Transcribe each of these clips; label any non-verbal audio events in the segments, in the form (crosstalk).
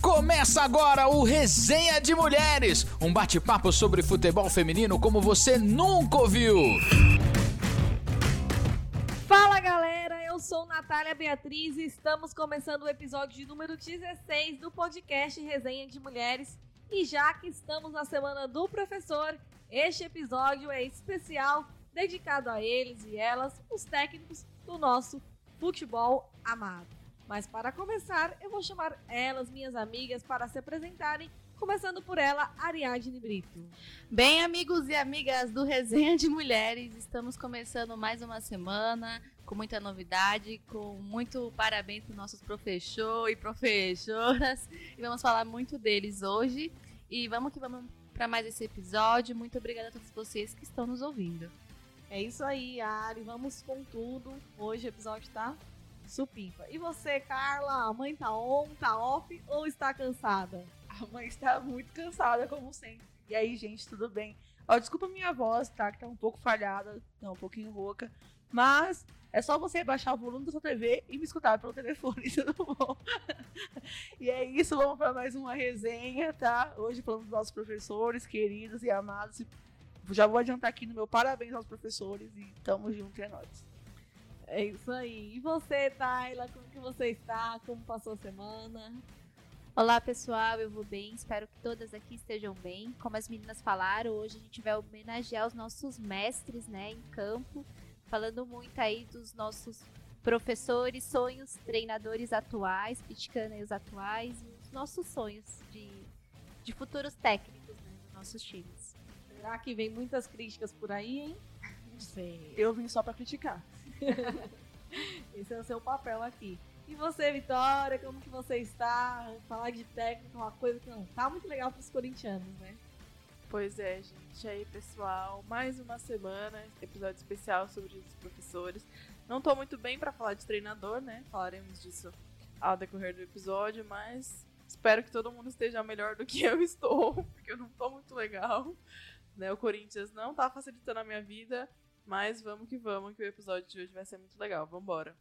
Começa agora o Resenha de Mulheres, um bate-papo sobre futebol feminino como você nunca ouviu. Fala galera, eu sou Natália Beatriz e estamos começando o episódio de número 16 do podcast Resenha de Mulheres. E já que estamos na semana do professor, este episódio é especial dedicado a eles e elas, os técnicos do nosso futebol amado. Mas para começar, eu vou chamar elas, minhas amigas, para se apresentarem, começando por ela, Ariadne Brito. Bem, amigos e amigas do Resenha de Mulheres, estamos começando mais uma semana com muita novidade, com muito parabéns para nossos professores e professoras. E vamos falar muito deles hoje. E vamos que vamos para mais esse episódio. Muito obrigada a todos vocês que estão nos ouvindo. É isso aí, Ari. Vamos com tudo. Hoje o episódio tá supimpa. E você, Carla? A mãe tá on, tá off ou está cansada? A mãe está muito cansada, como sempre. E aí, gente, tudo bem? Ó, desculpa minha voz, tá? Que tá um pouco falhada, tá um pouquinho rouca. Mas é só você baixar o volume da sua TV e me escutar pelo telefone, (laughs) tudo bom? e é isso, vamos para mais uma resenha, tá? Hoje falando dos nossos professores queridos e amados. Já vou adiantar aqui no meu parabéns aos professores e tamo junto, é nóis. É isso aí. E você, Tayla, como que você está? Como passou a semana? Olá, pessoal, eu vou bem. Espero que todas aqui estejam bem. Como as meninas falaram, hoje a gente vai homenagear os nossos mestres, né, em campo, falando muito aí dos nossos professores, sonhos, treinadores atuais, criticando aí os atuais e os nossos sonhos de, de futuros técnicos né, dos nossos times. Será que vem muitas críticas por aí, hein? Não sei. Eu vim só para criticar. (laughs) Esse é o seu papel aqui. E você, Vitória, como que você está? Falar de técnico é uma coisa que não tá muito legal para os corintianos, né? Pois é, gente. Aí, pessoal, mais uma semana, episódio especial sobre os professores. Não tô muito bem para falar de treinador, né? Falaremos disso ao decorrer do episódio, mas espero que todo mundo esteja melhor do que eu estou, (laughs) porque eu não tô muito legal. Né? O Corinthians não tá facilitando a minha vida, mas vamos que vamos, que o episódio de hoje vai ser muito legal. Vambora.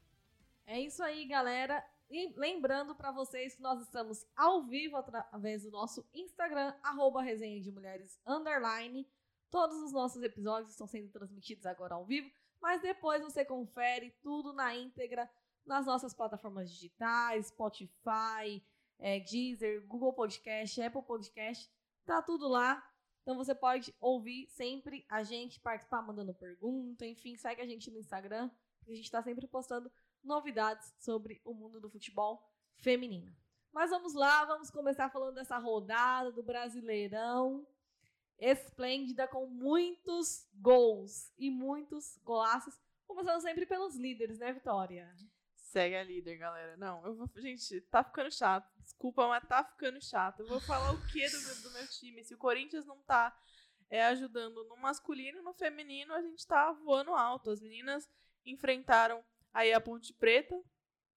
É isso aí, galera. E lembrando para vocês que nós estamos ao vivo através do nosso Instagram, arroba resenha de mulheres underline. Todos os nossos episódios estão sendo transmitidos agora ao vivo, mas depois você confere tudo na íntegra nas nossas plataformas digitais, Spotify, é, Deezer, Google Podcast, Apple Podcast, tá tudo lá. Então você pode ouvir sempre a gente, participar mandando pergunta, enfim, segue a gente no Instagram, a gente está sempre postando novidades sobre o mundo do futebol feminino. Mas vamos lá, vamos começar falando dessa rodada do Brasileirão. Esplêndida, com muitos gols e muitos golaços. Começando sempre pelos líderes, né, Vitória? Segue a líder, galera. Não, eu vou. Gente, tá ficando chato. Desculpa, mas tá ficando chato. Eu vou falar o que do, meu- do meu time? Se o Corinthians não tá é, ajudando no masculino e no feminino, a gente tá voando alto. As meninas enfrentaram aí a Ponte Preta.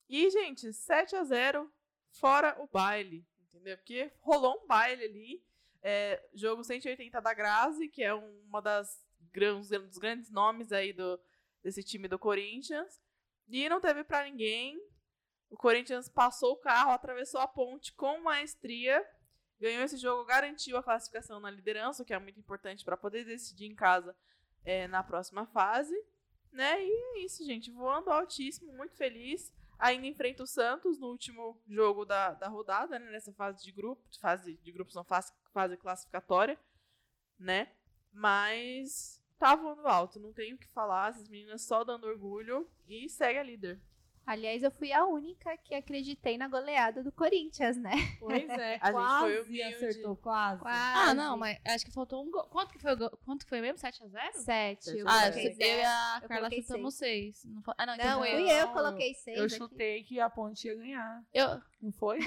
E, gente, 7 a 0 fora o baile. Entendeu? Porque rolou um baile ali. É, jogo 180 da Grazi, que é uma das um dos grandes nomes aí do, desse time do Corinthians. E não teve pra ninguém. O Corinthians passou o carro, atravessou a ponte com maestria, ganhou esse jogo, garantiu a classificação na liderança, o que é muito importante para poder decidir em casa é, na próxima fase. Né? E é isso, gente. Voando altíssimo, muito feliz. Ainda enfrenta o Santos no último jogo da, da rodada, né? Nessa fase de grupo, fase de grupos não fase, fase classificatória, né? Mas tá voando alto, não tenho o que falar. Essas meninas só dando orgulho e segue a líder. Aliás, eu fui a única que acreditei na goleada do Corinthians, né? Pois é, (laughs) A gente quase foi humilde. acertou, quase. Quase. Ah, não, mas acho que faltou um gol. Quanto que foi? Quanto que foi mesmo? 7x0? Sete. Eu Ah, coloquei eu e a Eu Carla chutamos 6. Não, foi- ah, não, então Não, foi- eu, Não, eu coloquei seis. Eu aqui. chutei que a ponte ia ganhar. eu, Não foi? (laughs)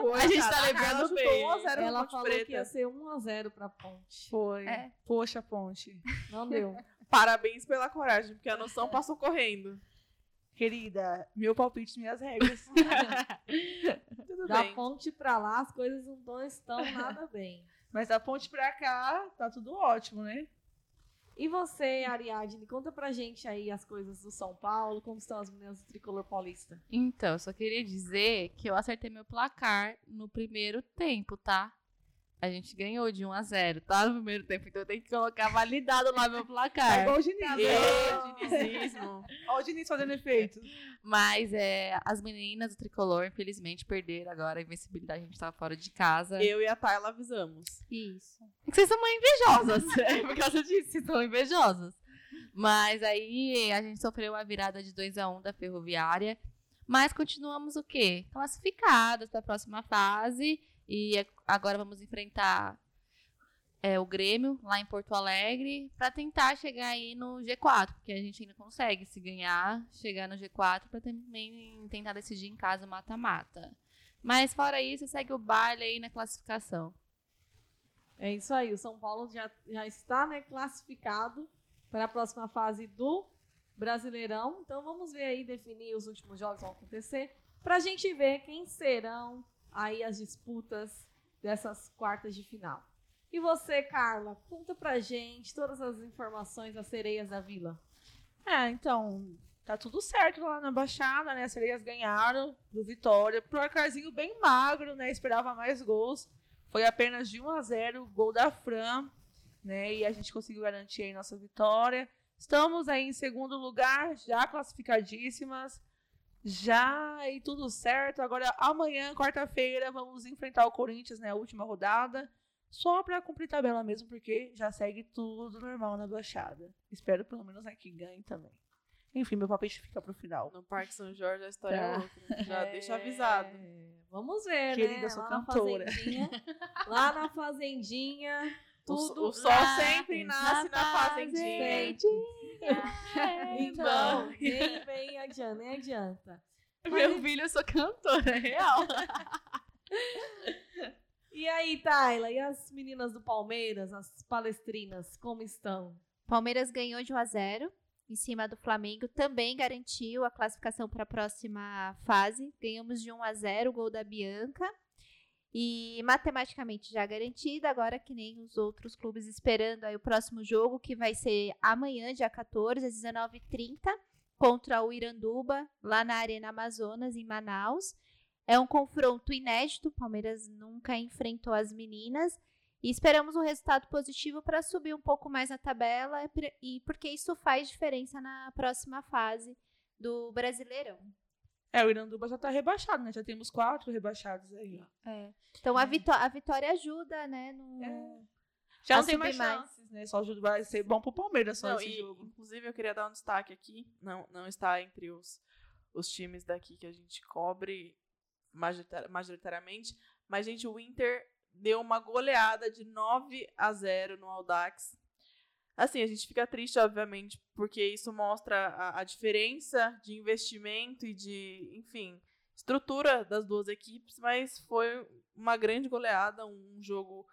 Foi, A gente tá lembrando bem. chutou 1 a 0 Ela falou Preta. que ia ser 1x0 pra ponte. Foi. É. Poxa, ponte. Não deu. (laughs) Parabéns pela coragem, porque a noção passou correndo. Querida, meu palpite, minhas regras. (laughs) (laughs) Tudo Da bem. ponte pra lá, as coisas não tão- estão nada bem. Mas da ponte pra cá, tá tudo ótimo, né? E você, Ariadne, conta pra gente aí as coisas do São Paulo, como estão as meninas do tricolor paulista. Então, eu só queria dizer que eu acertei meu placar no primeiro tempo, tá? A gente ganhou de 1 a 0, tá? No primeiro tempo, então eu tenho que colocar validado lá meu É placar. igual o Diniz. Tá né? Ê, dinizismo. Olha o Diniz fazendo efeito. Mas é, as meninas do tricolor, infelizmente, perderam agora a invencibilidade. A gente tava fora de casa. Eu e a Tayla avisamos. Isso. É que vocês são invejosas. (laughs) é por causa disso, vocês são invejosas. Mas aí a gente sofreu uma virada de 2 a 1 da Ferroviária. Mas continuamos o quê? Classificadas para a próxima fase. E é- agora vamos enfrentar é, o Grêmio lá em Porto Alegre para tentar chegar aí no G4, porque a gente ainda consegue, se ganhar, chegar no G4 para também tentar decidir em casa mata-mata. Mas fora isso, segue o baile aí na classificação. É isso aí, o São Paulo já, já está né, classificado para a próxima fase do Brasileirão. Então vamos ver aí, definir os últimos jogos que vão acontecer, para a gente ver quem serão aí as disputas dessas quartas de final. E você, Carla, conta pra gente todas as informações das sereias da Vila. É, então, tá tudo certo lá na Baixada, né? As sereias ganharam do Vitória. Placarzinho bem magro, né? Esperava mais gols. Foi apenas de 1 a 0 gol da Fran, né? E a gente conseguiu garantir aí nossa vitória. Estamos aí em segundo lugar, já classificadíssimas. Já e tudo certo. Agora, amanhã, quarta-feira, vamos enfrentar o Corinthians, né? A última rodada. Só pra cumprir tabela mesmo, porque já segue tudo normal na Baixada. Espero pelo menos né, que ganhe também. Enfim, meu palpite fica pro final. No Parque São Jorge a história é Tá. outra. Já É, deixa avisado. Vamos ver, Querida, né? sou lá cantora. Na fazendinha, (laughs) lá na fazendinha, tudo o sol lá sempre nasce na fazendinha. (laughs) Então, (laughs) nem vem adianta, nem adianta. Meu filho, eu sou cantora, é real. (laughs) E aí, Tayla, e as meninas do Palmeiras, as palestrinas, como estão? Palmeiras ganhou de 1 a 0 em cima do Flamengo, também garantiu a classificação para a próxima fase. Ganhamos de 1 a 0, o gol da Bianca. E matematicamente já garantida, agora que nem os outros clubes esperando aí o próximo jogo, que vai ser amanhã, dia 14, às 19h30, contra o Iranduba, lá na Arena Amazonas, em Manaus. É um confronto inédito, o Palmeiras nunca enfrentou as meninas. E esperamos um resultado positivo para subir um pouco mais na tabela e porque isso faz diferença na próxima fase do Brasileirão. É, o Iranduba já tá rebaixado, né? Já temos quatro rebaixados aí. Então a, vitó- a vitória ajuda, né? No... É. Já não tem mais chances, né? Só ajuda- vai ser bom pro Palmeiras só Não, esse e, jogo. Inclusive, eu queria dar um destaque aqui. Não, não está entre os, os times daqui que a gente cobre majorita- majoritariamente. Mas, gente, o Inter deu uma goleada de 9 a 0 no Audax. Assim, a gente fica triste, obviamente, porque isso mostra a, a diferença de investimento e de, enfim, estrutura das duas equipes, mas foi uma grande goleada, um jogo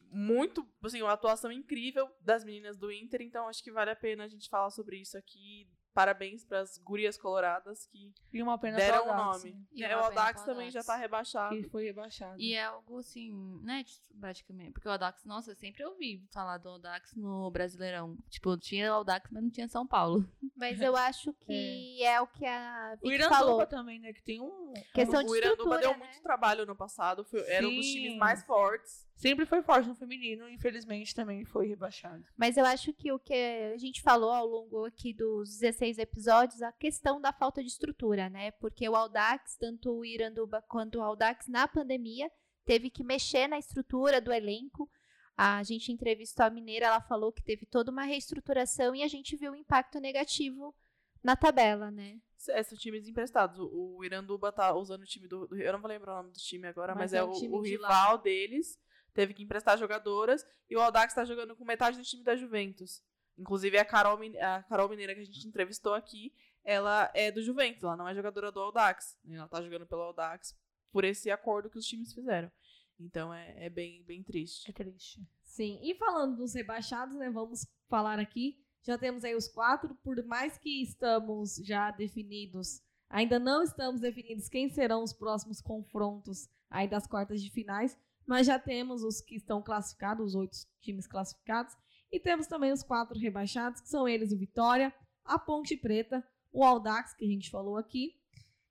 muito, assim, uma atuação incrível das meninas do Inter, então acho que vale a pena a gente falar sobre isso aqui. Parabéns para as gurias coloradas que E uma pena deram o nome. né? E É, o Audax também já tá rebaixado. Que foi rebaixado. E é algo assim, né, praticamente. Porque o Audax, nossa, eu sempre ouvi falar do Audax no Brasileirão. Tipo, tinha Audax, mas não tinha São Paulo. Mas eu acho que é, o que a O Vicky Iranduba falou. também, né? Que tem um. Questão de o Iranduba estrutura, deu né? muito trabalho no passado, foi, era um dos times mais fortes. Sempre foi forte no feminino, infelizmente também foi rebaixado. Mas eu acho que o que a gente falou ao longo aqui dos 16 episódios, a questão da falta de estrutura, né? Porque o Audax, tanto o Iranduba quanto o Audax, na pandemia, teve que mexer na estrutura do elenco. A gente entrevistou a Mineira, ela falou que teve toda uma reestruturação e a gente viu o impacto negativo na tabela, né? É, são times emprestados. O, Iranduba tá usando o time do, Eu não vou lembrar o nome do time agora, Mas mas, é é, o o, de rival deles. Teve que emprestar jogadoras. E o Audax tá jogando com metade do time da Juventus. Inclusive, a Carol, a Carol Mineira que a gente entrevistou aqui, ela é do Juventus, ela não é jogadora do Audax. Ela tá jogando pelo Audax por esse acordo que os times fizeram. Então é, é bem, bem triste. É triste. Sim, e falando dos rebaixados, né, vamos falar aqui. Já temos aí os quatro, por mais que estamos já definidos, ainda não estamos definidos quem serão os próximos confrontos aí das quartas de finais, mas já temos os que estão classificados, os oito times classificados. E temos também os quatro rebaixados, que são eles o Vitória, a Ponte Preta, o Aldax, que a gente falou aqui,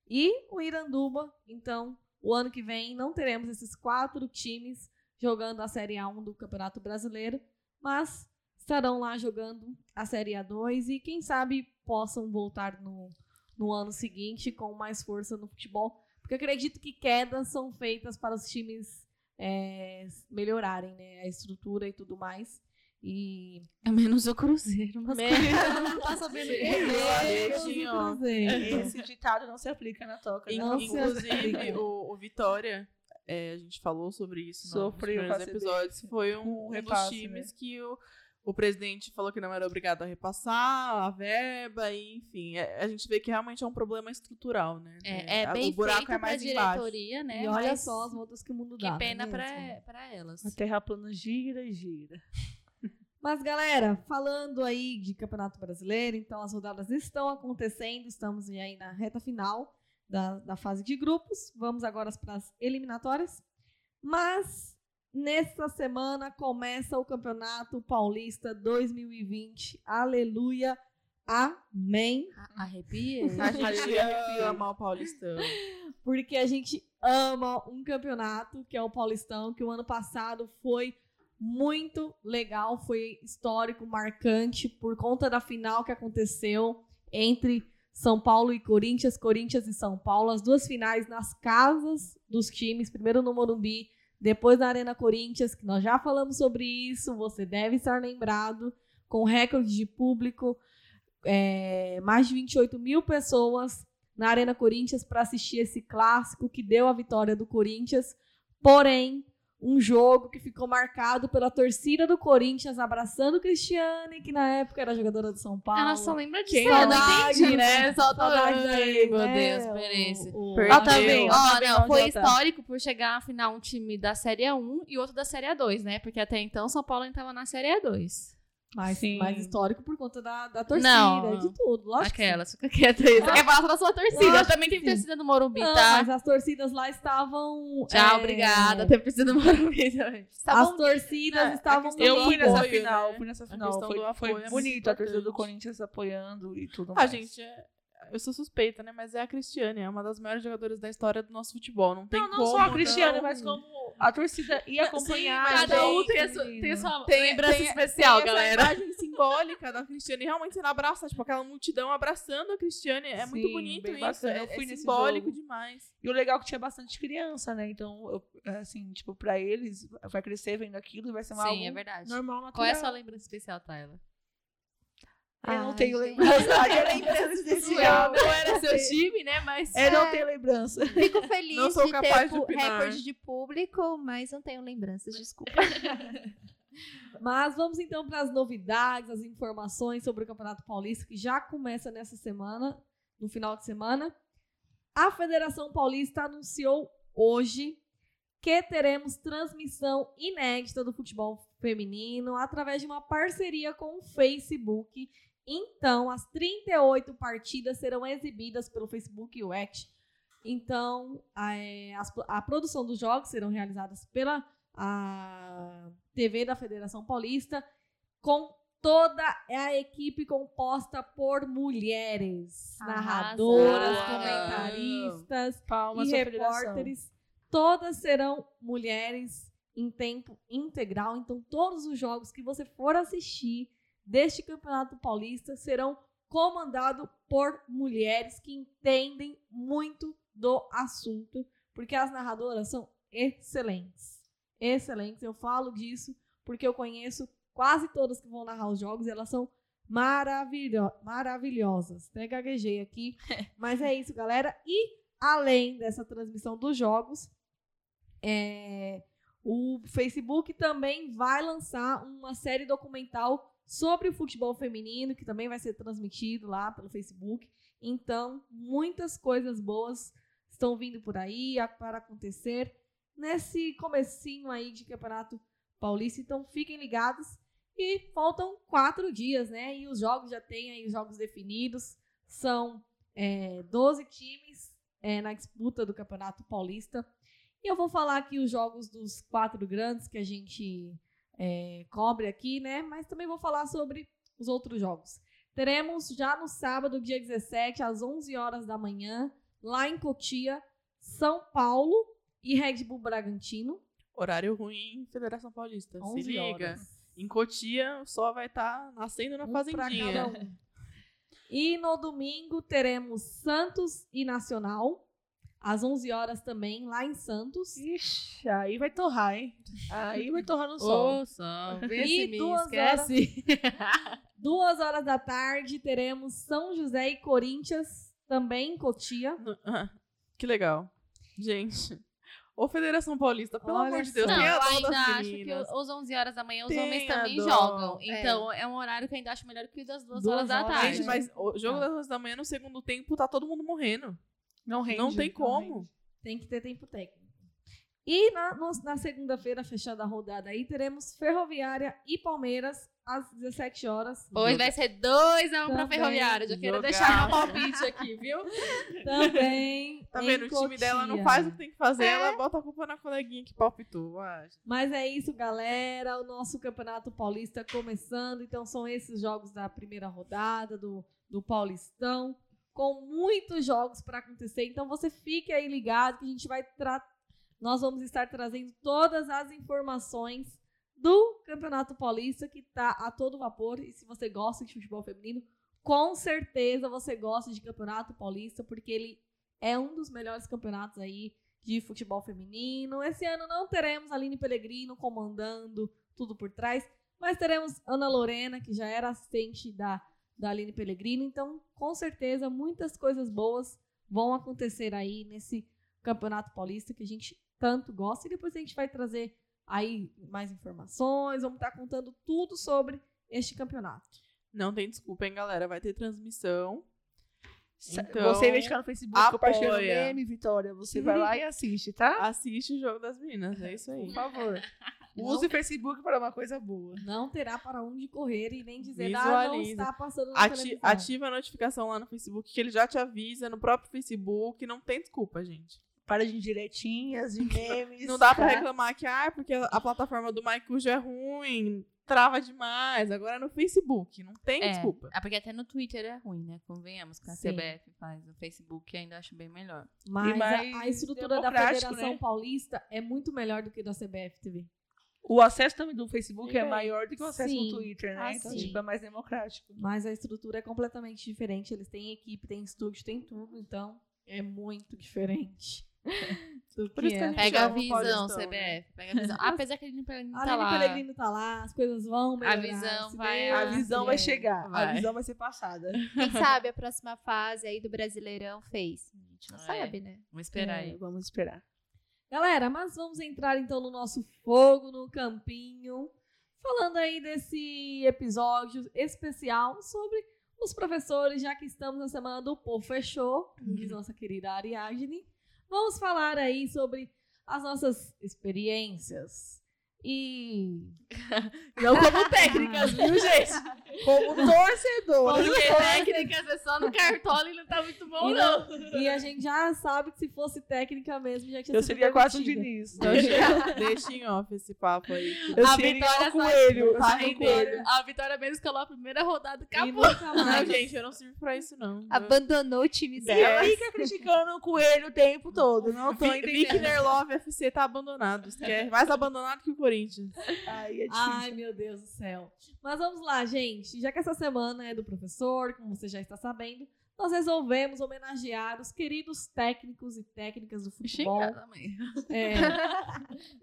e o Iranduba. Então, o ano que vem não teremos esses quatro times jogando a Série A1 do Campeonato Brasileiro, mas estarão lá jogando a Série A2 e quem sabe possam voltar no, no ano seguinte com mais força no futebol, porque acredito que quedas são feitas para os times é, melhorarem né, a estrutura e tudo mais. E É menos o Cruzeiro, mas (laughs) não tá sabendo Esse- Cruzeiro. Esse ditado não se aplica na toca. né? Não Inclusive, o, o Vitória, é, a gente falou sobre isso no- nos primeiros episódios, foi um, um repasse, dos times né? que o, o presidente falou que não era obrigado a repassar a verba, e, enfim, é- a gente vê que realmente é um problema estrutural, né? é, é A- bem o buraco feito é pra mais embaixo. diretoria, né? E olha mas só as voltas que o mundo que dá. pena não é pra, pra elas. A terra plana gira e gira. Mas, galera, falando aí de Campeonato Brasileiro, então as rodadas estão acontecendo, estamos aí na reta final da, da fase de grupos. Vamos agora para as eliminatórias. Mas, nesta semana, começa o Campeonato Paulista 2020. Aleluia. Amém. Arrepia? A gente ama o Paulistão. porque a gente ama um campeonato que é o Paulistão, que o ano passado foi muito legal, foi histórico, marcante por conta da final que aconteceu entre São Paulo e Corinthians, Corinthians e São Paulo, as duas finais nas casas dos times, primeiro no Morumbi, depois na Arena Corinthians, que nós já falamos sobre isso, você deve estar lembrado, com recorde de público, é, mais de 28 mil pessoas na Arena Corinthians para assistir esse clássico que deu a vitória do Corinthians. Porém, um jogo que ficou marcado pela torcida do Corinthians abraçando Cristiane, que na época era jogadora do São Paulo. Ela só lembra disso. Quem Saudade, entendi, né? Só. Saudade daí, meu? Deus, Perense. O- o- Perdeu. Ó, também, Ó, também, não, foi tá? histórico por chegar na final um time da Série A1 e outro da Série A2, né? Porque até então São Paulo ainda tava na Série A2. Mais, Sim. mais histórico por conta da, da torcida Não, e de tudo. Lógico que sim. Aquelas, fica quieta aí. Você quer falar da sua torcida? Lógico também que tem sim. torcida no Morumbi, Não, tá? mas as torcidas lá estavam. Tchau, é, obrigada. Tem torcida no Morumbi também. As torcidas É, a estavam. questão Eu fui nessa apoio, final, né? fui nessa A final. Foi, foi bonito a torcida do. Corinthians apoiando e tudo A mais. gente é. Eu sou suspeita, né? Mas é a Cristiane, é uma das maiores jogadoras da história do nosso futebol. Não tem Não, não como. só a Cristiane, não- mas como a torcida ia acompanhar. mas Cada um gente, tem a sua, tem a sua Tem- lembrança tem- especial, tem galera. Essa imagem simbólica da Cristiane realmente sendo abraçada, tipo aquela multidão abraçando a Cristiane. É muito Sim, bonito bem isso. bacana. É, Eu fui é nesse simbólico jogo. demais. E o legal é que tinha bastante criança, né? Então, eu, assim, tipo, pra eles, vai crescer vendo aquilo e vai ser uma Sim, algo é verdade. normal, natural. Qual é a sua lembrança especial, Tayla? Eu não tenho lembrança. (laughs) É lembrança especial. Não era seu time, né? Mas. É, não tenho lembrança. Fico (laughs) feliz Não sou de ter capaz de pu- opinar. recorde de público, mas não tenho lembranças, desculpa. (laughs) Mas vamos então para as novidades, as informações sobre o Campeonato Paulista, que já começa nessa semana, no final de semana. A Federação Paulista anunciou hoje que teremos transmissão inédita do futebol feminino através de uma parceria com o Facebook. Então, as 38 partidas serão exibidas pelo Facebook Watch. Então, a, é, as- a produção dos jogos serão realizadas pela a TV da Federação Paulista, com toda a equipe composta por mulheres, Arrasou. narradoras, comentaristas Palmas e repórteres. Todas serão mulheres em tempo integral. Então, todos os jogos que você for assistir deste Campeonato Paulista serão comandados por mulheres que entendem muito do assunto, porque as narradoras são excelentes. Excelentes. Eu falo disso porque eu conheço quase todas que vão narrar os jogos e elas são maravilho maravilhosas. Até gaguejei aqui. (laughs) Mas é isso, galera. E além dessa transmissão dos jogos, é, o Facebook também vai lançar uma série documental sobre o futebol feminino, que também vai ser transmitido lá pelo Facebook. Então, muitas coisas boas estão vindo por aí para acontecer nesse comecinho aí de Campeonato Paulista. Então, fiquem ligados. E faltam quatro dias, né? E os jogos já têm aí os jogos definidos. São é, 12 times é, na disputa do Campeonato Paulista. E eu vou falar aqui os jogos dos quatro grandes que a gente é, cobre aqui, né? Mas também vou falar sobre os outros jogos. Teremos já no sábado, dia 17, às 11 horas da manhã, lá em Cotia, São Paulo e Red Bull Bragantino. Horário ruim, Federação Paulista. Se 11 liga. horas. Em Cotia, o sol vai estar nascendo na Um fazendinha. um. E no domingo teremos Santos e Nacional, às 11 horas também, lá em Santos. Ixi, aí vai torrar, hein? Aí vai torrar no sol. Ô, sol, vê E se me duas esquece. (laughs) Duas horas da tarde teremos São José e Corinthians, também em Cotia. Ah, que legal. Gente. Ô, Federação Paulista, pelo Olha amor de Deus, só. Não, tem a eu dó ainda das acho que os 11 horas da manhã os Tem homens também dó. jogam. É. Então é. um horário que eu ainda acho melhor que o das duas, Duas horas da horas, tarde. Gente, mas o jogo Ah. das duas da manhã, no segundo tempo, tá todo mundo morrendo. Não rende. não tem como. rende. Tem que ter tempo técnico. E na, na segunda-feira, fechando a rodada aí, teremos Ferroviária e Palmeiras às 17 horas. Hoje vai ser 2x1 um pra Também. Ferroviária. Já quero deixar meu (laughs) palpite aqui, viu? Também. (laughs) Tá vendo? O time dela não faz o que tem que fazer, ela bota a culpa na coleguinha que palpitou. Ah, Mas é isso, galera. O nosso Campeonato Paulista começando. Então, são esses jogos da primeira rodada do, do Paulistão. Com muitos jogos para acontecer. Então, você fique aí ligado que a gente vai. Nós vamos estar trazendo todas as informações do Campeonato Paulista, que tá a todo vapor. E se você gosta de futebol feminino, com certeza você gosta de Campeonato Paulista, porque ele é um dos melhores campeonatos aí de futebol feminino. Esse ano não teremos Aline Pellegrino comandando tudo por trás, mas teremos Ana Lorena, que já era assistente da, da Aline Pellegrino. Então, com certeza, muitas coisas boas vão acontecer aí nesse Campeonato Paulista que a gente tanto gosta. E depois a gente vai trazer aí mais informações, vamos estar contando tudo sobre este campeonato. Não tem desculpa, hein, galera? Vai ter transmissão. Então, você, em vez de ficar no Facebook apoia. compartilhando meme, Vitória, você vai lá e assiste, tá? Assiste o jogo das meninas, é isso aí. Por favor. (laughs) Não- Use o Facebook para uma coisa boa. Não terá para onde correr e nem dizer, ah, não está passando na Ati- televisão. ativa a notificação lá no Facebook, que ele já te avisa no próprio Facebook. Não tem desculpa, gente. Para de indiretinhas, de (laughs) memes. Não dá pra tá? reclamar que, ah, porque a plataforma do Maicujo é ruim, trava demais. Agora é no Facebook, não tem É, desculpa. é porque até no Twitter é ruim, né? Convenhamos que a Sim. CBF faz. No Facebook ainda acho bem melhor. Mas a, a estrutura da Federação né? Paulista é muito melhor do que da CBF TV. O acesso também do Facebook é aí. maior do que o acesso Sim. no Twitter, né? Ah, então, sim. tipo, é mais democrático. Mas a estrutura é completamente diferente. Eles têm equipe, têm estúdio, têm tudo. Então é muito diferente. (laughs) do Por que isso que a é. gente Pega a visão, CBF. né? Pega a visão. (laughs) Apesar que ele não A tá Aline lá. Pellegrino tá lá, as coisas vão melhorar. visão se vai- A visão vai chegar, a Vai. visão vai ser passada. (laughs) Quem sabe a próxima fase aí do Brasileirão fez? A gente não É. sabe, né? Vamos esperar É, aí. Vamos esperar. Galera, mas vamos entrar então no nosso fogo no campinho, falando aí desse episódio especial sobre os professores, já que estamos na semana do Pô Fechou, diz nossa querida Ariadne. Vamos falar aí sobre as nossas experiências e (laughs) Não como técnicas, viu, gente? (laughs) Como torcedor. Porque técnicas é só no cartola e não tá muito bom, E, não. não- e a gente já sabe que se fosse técnica mesmo, já tinha Eu seria quase o. Diniz. Deixa, (laughs) deixa em off esse papo aí. Eu A seria vitória o coelho. Tá coelho. A Vitória mesmo escalou a primeira rodada e E acabou. Não, gente, eu não sirvo pra isso, não. Abandonou o time E dela. fica criticando o coelho o tempo todo. Não tô Vi- Vicky entendendo. Nerlove FC tá abandonado. Que é mais abandonado que o Corinthians. Ai, é difícil. Ai, meu Deus do céu. Mas vamos lá, gente. Já que essa semana é do professor, como você já está sabendo, nós resolvemos homenagear os queridos técnicos e técnicas do futebol. Xingar também. é,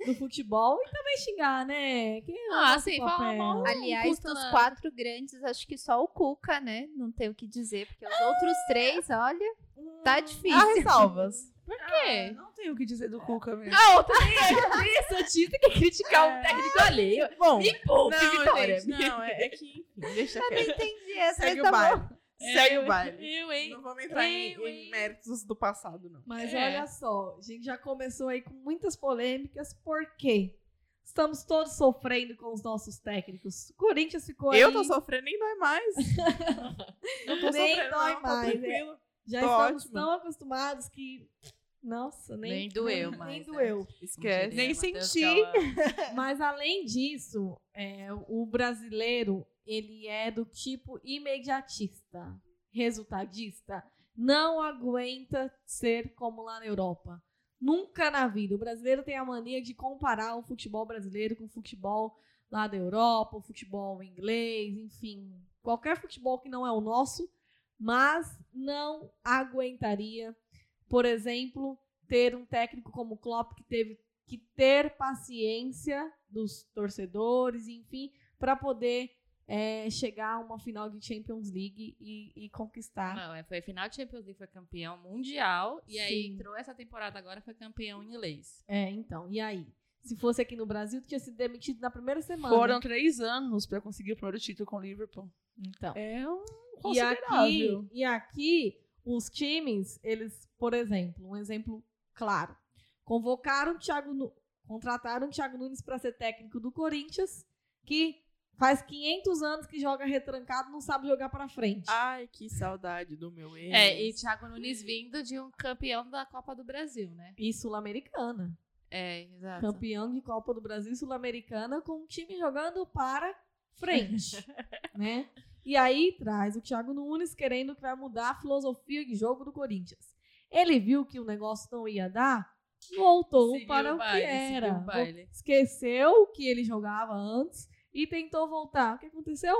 do futebol e também xingar, né? Que é Ah, sim, fala. Aliás, dos nada. quatro grandes, acho que só o Cuca, né? Não tem o que dizer, porque os outros três, olha, tá Há difícil. ressalvas. Por Ah, quê? não tenho o que dizer do Cuca mesmo. Ah, outra nem é santista que criticar um técnico alheio. Bom, Me poupe, não, Vitória. gente, não, é, é que, enfim, (laughs) deixa Não quieto. entendi essa, Segue mas o tá baile. bom. Segue o baile. Eu, hein? Não vamos entrar em, Eu, em méritos do passado, não. Mas É. olha só, a gente já começou aí com muitas polêmicas, por quê? Estamos todos sofrendo com os nossos técnicos. O Corinthians ficou Eu aí, tô sofrendo, nem dói mais. (laughs) não tô Nem sofrendo, dói não, mais, tá tranquilo. Já tô estamos ótima. tão acostumados que Nossa, nem, Nem doeu, (laughs) nem, mas, nem né? doeu. Esquece. Nem senti. (laughs) Mas além disso, é, o brasileiro ele é do tipo imediatista, resultadista. Não aguenta ser como lá na Europa. Nunca na vida. O brasileiro tem a mania de comparar o futebol brasileiro com o futebol lá da Europa, o futebol inglês, enfim, qualquer futebol que não é o nosso, mas não aguentaria, por exemplo, ter um técnico como o Klopp que teve que ter paciência dos torcedores, enfim, para poder é, chegar a uma final de Champions League e, e conquistar. Não, é, foi final de Champions League, foi campeão mundial. E aí Sim. entrou essa temporada agora, foi campeão inglês. É, então, e aí? Se fosse aqui no Brasil, tinha sido demitido na primeira semana. Foram três anos pra conseguir o primeiro título com o Liverpool. Então. É um E aqui, e aqui, os times, eles, por exemplo, um exemplo claro. Convocaram o Thiago contrataram o Thiago Nunes para ser técnico do Corinthians, que faz 500 anos que joga retrancado, não sabe jogar para frente. Ai, que saudade do meu ex. É, e Thiago Nunes vindo de um campeão da Copa do Brasil, né? E sul-americana. É, exato. Campeão de Copa do Brasil e sul-americana com o time jogando para frente, (laughs) né? E aí traz o Thiago Nunes querendo que vai mudar a filosofia de jogo do Corinthians. Ele viu que o negócio não ia dar, voltou Seguiu para o o baile, que era. o baile. Esqueceu o que ele jogava antes e tentou voltar. O que aconteceu?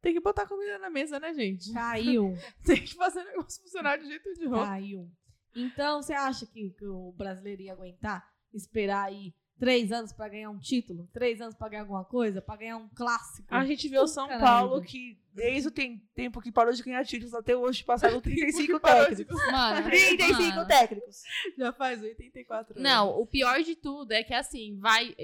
Tem que botar comida na mesa, né, gente? Caiu. (laughs) Tem que fazer o negócio funcionar de jeito de outro. Caiu. Então, você acha que, que o brasileiro ia aguentar esperar aí três anos para ganhar um título? Três anos para ganhar alguma coisa? Para ganhar um clássico? A gente vê o São Paulo que, desde o tem- tempo que parou de ganhar títulos até hoje, passaram (laughs) 35 parou de técnicos. Mano, 35 mano. técnicos. Já faz 84 anos. Não, o pior de tudo é que assim, vai.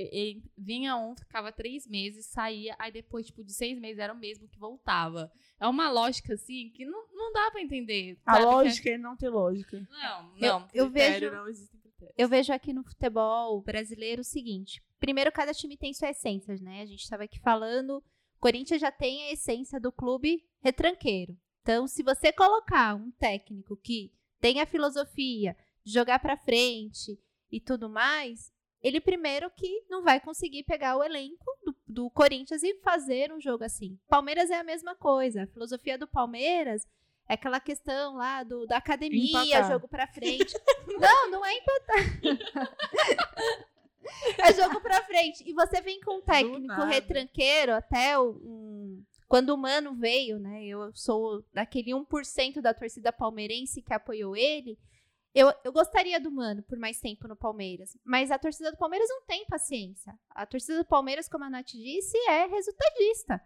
vinha um, ficava três meses, saía, aí depois, tipo, de seis meses era o mesmo que voltava. É uma lógica, assim, que não, não dá pra entender. A sabe? lógica é não ter lógica. Não, Eu- não. eu Critério, vejo- Não critérios. Eu vejo aqui no futebol brasileiro o seguinte: primeiro, cada time tem sua essência, né? A gente estava aqui falando, Corinthians já tem a essência do clube retranqueiro. Então, se você colocar um técnico que tem a filosofia de jogar pra frente e tudo mais, ele primeiro que não vai conseguir pegar o elenco do, do Corinthians e fazer um jogo assim. Palmeiras é a mesma coisa. A filosofia do Palmeiras é aquela questão lá do, da academia, Empatar. jogo pra frente. (laughs) não, não é (laughs) é jogo pra frente. E você vem com um técnico retranqueiro, até o, um- quando o Mano veio, né? Eu sou daquele 1% da torcida palmeirense que apoiou ele. Eu, eu gostaria do Mano por mais tempo no Palmeiras. Mas a torcida do Palmeiras não tem paciência. A torcida do Palmeiras, como a Nath disse, é resultadista.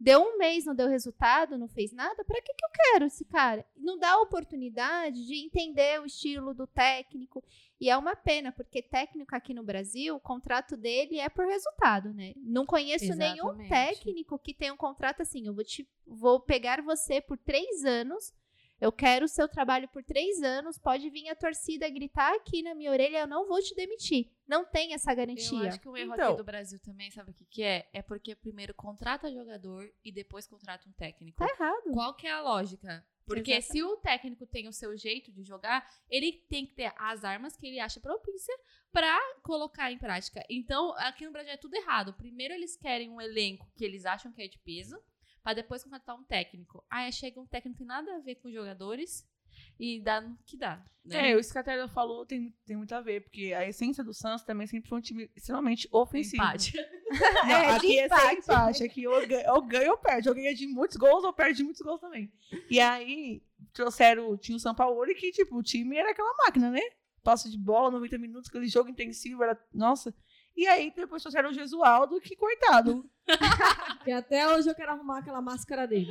Deu um mês, não deu resultado, não fez nada. Pra que, que eu quero esse cara? Não dá oportunidade de entender o estilo do técnico. E é uma pena, porque técnico aqui no Brasil, o contrato dele é por resultado, né? Não conheço nenhum Exatamente. técnico que tenha um contrato assim. Eu vou, te, vou pegar você por três anos. Eu quero o seu trabalho por três anos. Pode vir a torcida gritar aqui na minha orelha. Eu não vou te demitir. Não tem essa Eu garantia. acho que o erro Então. aqui do Brasil também, sabe o que, que é? É porque primeiro contrata jogador e depois contrata um técnico. Tá errado. Qual que é a lógica? Porque se o técnico tem o seu jeito de jogar, ele tem que ter as armas que ele acha propícia pra colocar em prática. Então, aqui no Brasil é tudo errado. Primeiro eles querem um elenco que eles acham que é de peso, pra depois contratar um técnico. Aí chega um técnico que tem nada a ver com os jogadores e dá no que dá. Né? É, o Scatella falou tem, tem muito a ver, porque a essência do Santos também sempre foi um time extremamente ofensivo. Empate. (laughs) (laughs) Não, É, aqui é empate. sem empate. Aqui ou ganha, ou ganha ou perde. Ou ganha de muitos gols ou perde de muitos gols também. E aí, trouxeram, tinha o São Paulo que, tipo, o time era aquela máquina, né? Passe de bola, 90 minutos, aquele jogo intensivo, era. Nossa. E aí, depois trouxeram o Gesualdo, que coitado. (laughs) Que até hoje eu quero arrumar aquela máscara dele.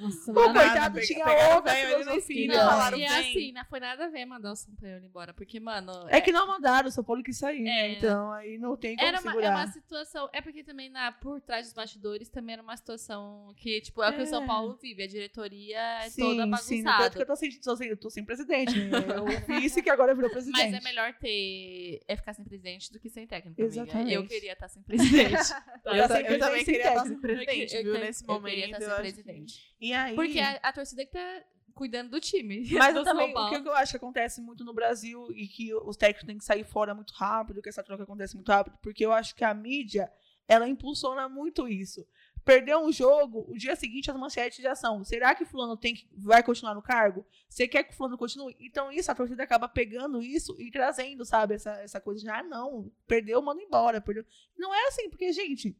Nossa, O mano. coitado pega- tinha outra filosofia. esquina, Não, falaram e bem. assim, não foi nada a ver mandar o São Paulo embora. Porque, mano. É que não mandaram, o São Paulo quis sair, né? É. Então aí não tem como Era uma, é segurar. uma situação. É porque também na, por trás dos bastidores também era uma situação que, tipo, é o que o São É. Paulo vive. A diretoria é Sim, toda sim, bagunçada. tanto que eu tô sem, tô sem, eu tô sem presidente, né? Eu vice que agora virou presidente. Mas é melhor ter. É ficar sem presidente do que sem técnico. Amiga. Exatamente. Eu queria estar sem presidente. (laughs) Eu eu também queria estar técnico. sem presidente, Eu viu? que- Nesse eu momento. queria estar eu presidente. E aí. Porque a, a torcida que tá cuidando do time. Mas (laughs) do eu também, o que eu acho que acontece muito no Brasil e que os técnicos têm que sair fora muito rápido, que essa troca acontece muito rápido, porque eu acho que a mídia, ela impulsiona muito isso. Perdeu um jogo, o dia seguinte as manchetes já são, será que fulano tem que, vai continuar no cargo? Você quer que fulano continue? Então isso, a torcida acaba pegando isso e trazendo, sabe, essa, essa coisa de, ah, não, perdeu, manda embora. Perdeu. Não é assim, porque, gente,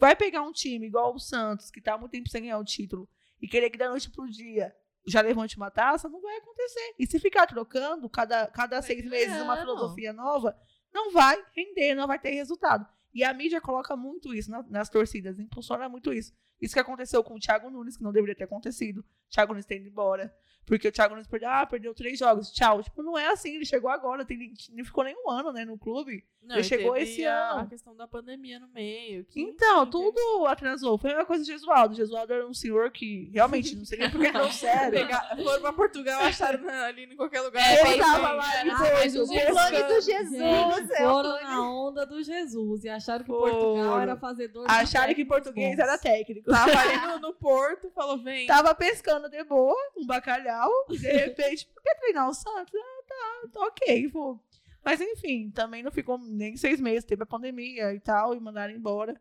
vai pegar um time igual o Santos, que tá há muito tempo sem ganhar o título, e querer que da noite pro dia já levante uma taça, não vai acontecer. E se ficar trocando cada, cada seis meses uma filosofia nova, não vai render, não vai ter resultado. E a mídia coloca muito isso na- nas torcidas, impulsiona muito isso. Isso que aconteceu com o Thiago Nunes, que não deveria ter acontecido. O Thiago Nunes tendo ido embora. Porque o Thiago Nunes perdeu, ah, perdeu três jogos, tchau. Tipo, não é assim, ele chegou agora, tem, não ficou nem um ano, né, no clube. Não, Ele chegou esse a, ano. A questão da pandemia no meio. que, Então, enfim, tudo atrasou. Foi a mesma coisa do Gesualdo. O Gesualdo era um senhor que, realmente, não sei nem porque não (laughs) sério. Foram pra Portugal, acharam ali em qualquer lugar. É, bem tava lá, e foi, um foi Jesus. Clone do. Jesus. Gente, é o foram na onda do Jesus e acharam que Foram. Portugal era fazedor de Acharam que português era técnico. Tava ali no, no porto, falou, vem. Tava pescando de boa, um bacalhau, e de repente, por que treinar o Santos? Ah, tá, tá ok, vou. Mas enfim, também não ficou nem seis meses, teve a pandemia e tal, e mandaram embora.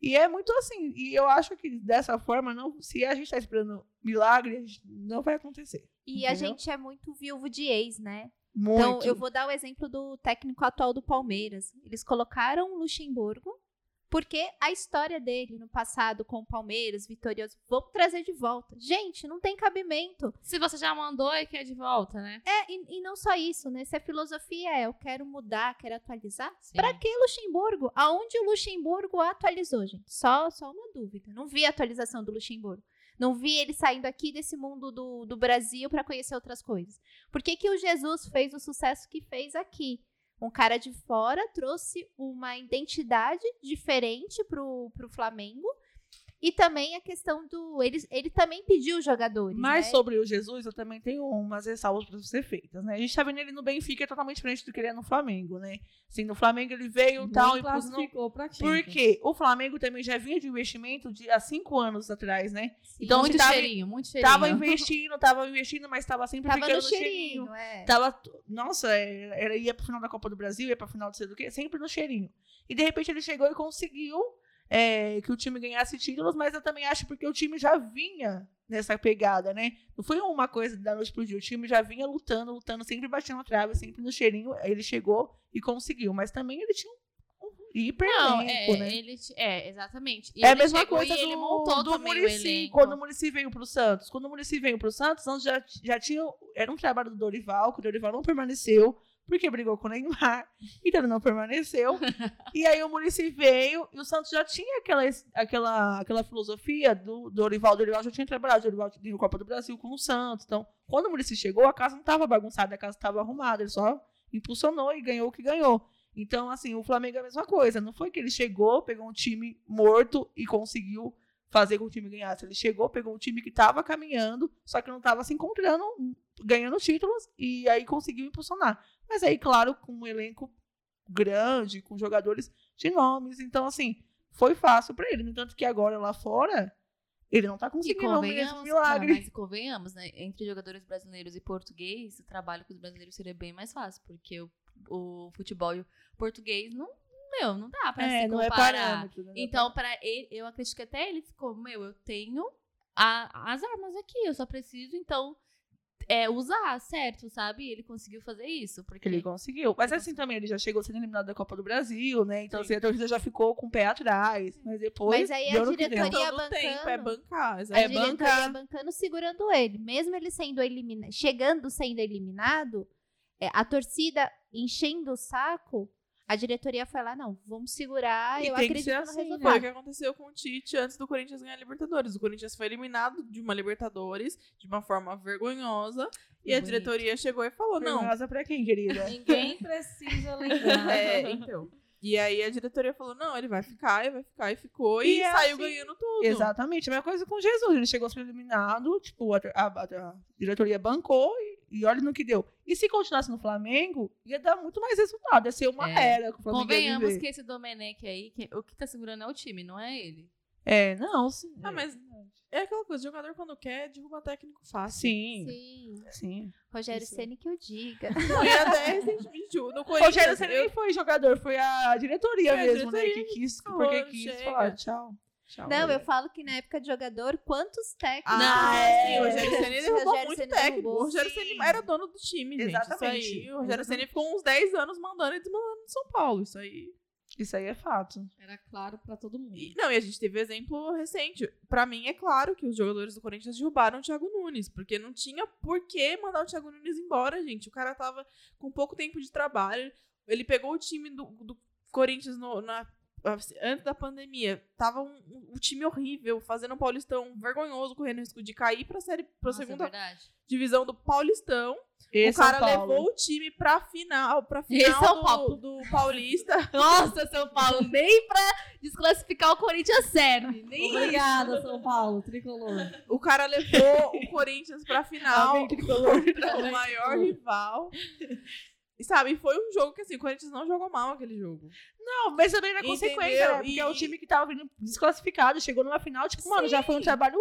E é muito assim, e eu acho que dessa forma, não, se a gente tá esperando milagre, a não vai acontecer. E a Entendeu? gente é muito viúvo de ex, né? Muito. Então, eu vou dar o exemplo do técnico atual do Palmeiras. Eles colocaram o Luxemburgo, porque a história dele no passado com o Palmeiras, vitorioso, vamos trazer de volta. Gente, não tem cabimento. Se você já mandou, é que é de volta, né? É, e, e não só isso, né? Se a filosofia é eu quero mudar, quero atualizar, pra que Luxemburgo? Aonde o Luxemburgo atualizou, gente? Só, só uma dúvida. Não vi a atualização do Luxemburgo. Não vi ele saindo aqui desse mundo do, do Brasil pra conhecer outras coisas. Por que, que o Jesus fez o sucesso que fez aqui? Um cara de fora trouxe uma identidade diferente pro, pro Flamengo. E também a questão do. Ele, ele também pediu os jogadores. Mas né? sobre o Jesus, eu também tenho umas ressalvas para ser feitas, né? A gente tá vendo ele no Benfica é totalmente diferente do que ele é no Flamengo, né? Assim, no Flamengo ele veio e tal, e no- classificou pra Por Champions. quê? O Flamengo também já vinha de investimento de há cinco anos atrás, né? Sim. Então, muito tava- cheirinho, muito cheirinho. Tava investindo, tava investindo, mas tava sempre Tava ficando no no cheirinho. cheirinho, é. Tava, nossa, é, era, ia pro final da Copa do Brasil, ia pra final de sei do quê, sempre no cheirinho. E de repente ele chegou e conseguiu é, que o time ganhasse títulos, mas eu também acho porque o time já vinha nessa pegada, né? Não foi uma coisa da noite pro dia, o time já vinha lutando, lutando, sempre batendo a trave, sempre no cheirinho. Ele chegou e conseguiu, mas também ele tinha um, hiper Não, elenco, é, né? ele, é, exatamente. E É a mesma coisa e ele do, montou do Muricy, quando o Muricy veio pro Santos. Quando o Muricy veio pro Santos, Santos já, já tinha. Era um trabalho do Dorival, que o Dorival não permaneceu, porque brigou com o Neymar, então ele não permaneceu. (laughs) e aí o Muricy veio, e o Santos já tinha aquela, aquela, aquela filosofia do Dorival. Dorival já tinha trabalhado, Dorival ganhou Copa do Brasil com o Santos. Então, quando o Muricy chegou, a casa não estava bagunçada, a casa estava arrumada, ele só impulsionou e ganhou o que ganhou. Então, assim, o Flamengo é a mesma coisa. Não foi que ele chegou, pegou um time morto e conseguiu fazer com que o time ganhasse. Ele chegou, pegou um time que estava caminhando, só que não estava se encontrando, ganhando títulos, e aí conseguiu impulsionar. Mas aí, claro, com um elenco grande, com jogadores de nomes. Então, assim, foi fácil para ele. No entanto que agora lá fora, ele não tá conseguindo o mesmo milagre. não, mas convenhamos, né? Entre jogadores brasileiros e português, o trabalho com os brasileiros seria bem mais fácil, porque o, o futebol o português não, meu, não dá pra É, se é comparar. parâmetro. né? Então, para ele, eu acredito que até ele ficou, meu, eu tenho a- as armas aqui, eu só preciso, então, é, usar, certo, sabe? Ele conseguiu fazer isso, porque... Ele conseguiu. Mas assim também, ele já chegou sendo eliminado da Copa do Brasil, né? Então, Sim. assim, a torcida já ficou com o pé atrás. Mas depois. Mas aí a diretoria- Então, do tempo é bancando. bancar, A exatamente. É diretoria bancar. bancando segurando ele. Mesmo ele sendo eliminado, chegando sendo eliminado, é, a torcida enchendo o saco, a diretoria foi lá, não, vamos segurar, E eu tem que acredito ser no assim, né? Foi o resultado. que aconteceu com o Tite antes do Corinthians ganhar a Libertadores. O Corinthians foi eliminado de uma Libertadores de uma forma vergonhosa. E a Bonito. diretoria chegou e falou: não. Vergonhosa pra quem, querida? Ninguém precisa lembrar. (laughs) É, então. E aí a diretoria falou: não, ele vai ficar, ele vai ficar, e ficou. E, E é saiu assim, ganhando tudo. Exatamente. A mesma coisa com Jesus. Ele chegou a ser eliminado, tipo, a, a- a diretoria bancou e, e olha no que deu. E se continuasse no Flamengo, ia dar muito mais resultado. Ia ser uma É. era que o Flamengo ia Convenhamos que esse Domenech aí, que- o que tá segurando é o time, não é ele. É, não, sim. Ah, mas é aquela coisa, jogador quando quer, derruba técnico fácil. Sim, Sim. sim. Rogério. Ceni que eu diga. Foi até recentemente no O (laughs) Corinthians. Rogério Ceni nem foi jogador, foi a diretoria Foi a mesmo, né? diretoria Que quis, porque quis chega. falar tchau. Tchau Não, eu galera. falo que na época de jogador, quantos técnicos. Ah, é. sim, o Rogério Ceni derrubou Rogério muito Ceni técnico. derrubou, o Rogério sim. Ceni era dono do time, gente. Exatamente. Isso aí, o Rogério Ceni ficou uns 10 anos mandando e desmandando de São Paulo. Isso aí. Isso aí é fato. Era claro pra todo mundo. E- não, e a gente teve exemplo recente. Pra mim, é claro que os jogadores do Corinthians derrubaram o Thiago Nunes, porque não tinha por que mandar o Thiago Nunes embora, gente. O cara tava com pouco tempo de trabalho. Ele pegou o time do, do Corinthians no- na, antes da pandemia. Tava um, um time horrível, fazendo um Paulistão vergonhoso, correndo risco de cair pra série pra Nossa, é segunda verdade. divisão do Paulistão. E o cara São Paulo? levou o time pra final, pra final São do, Paulo? do Paulista. (laughs) Nossa, São Paulo, nem pra desclassificar o Corinthians serve. Nem Obrigada, São Paulo, tricolor. O cara levou o Corinthians pra final (laughs) o maior rival. E sabe, foi um jogo que assim, o Corinthians não jogou mal aquele jogo. Não, mas também na consequência, né? Porque E- é o time que tava vindo desclassificado, chegou numa final, tipo, mano, já foi um Sim. trabalho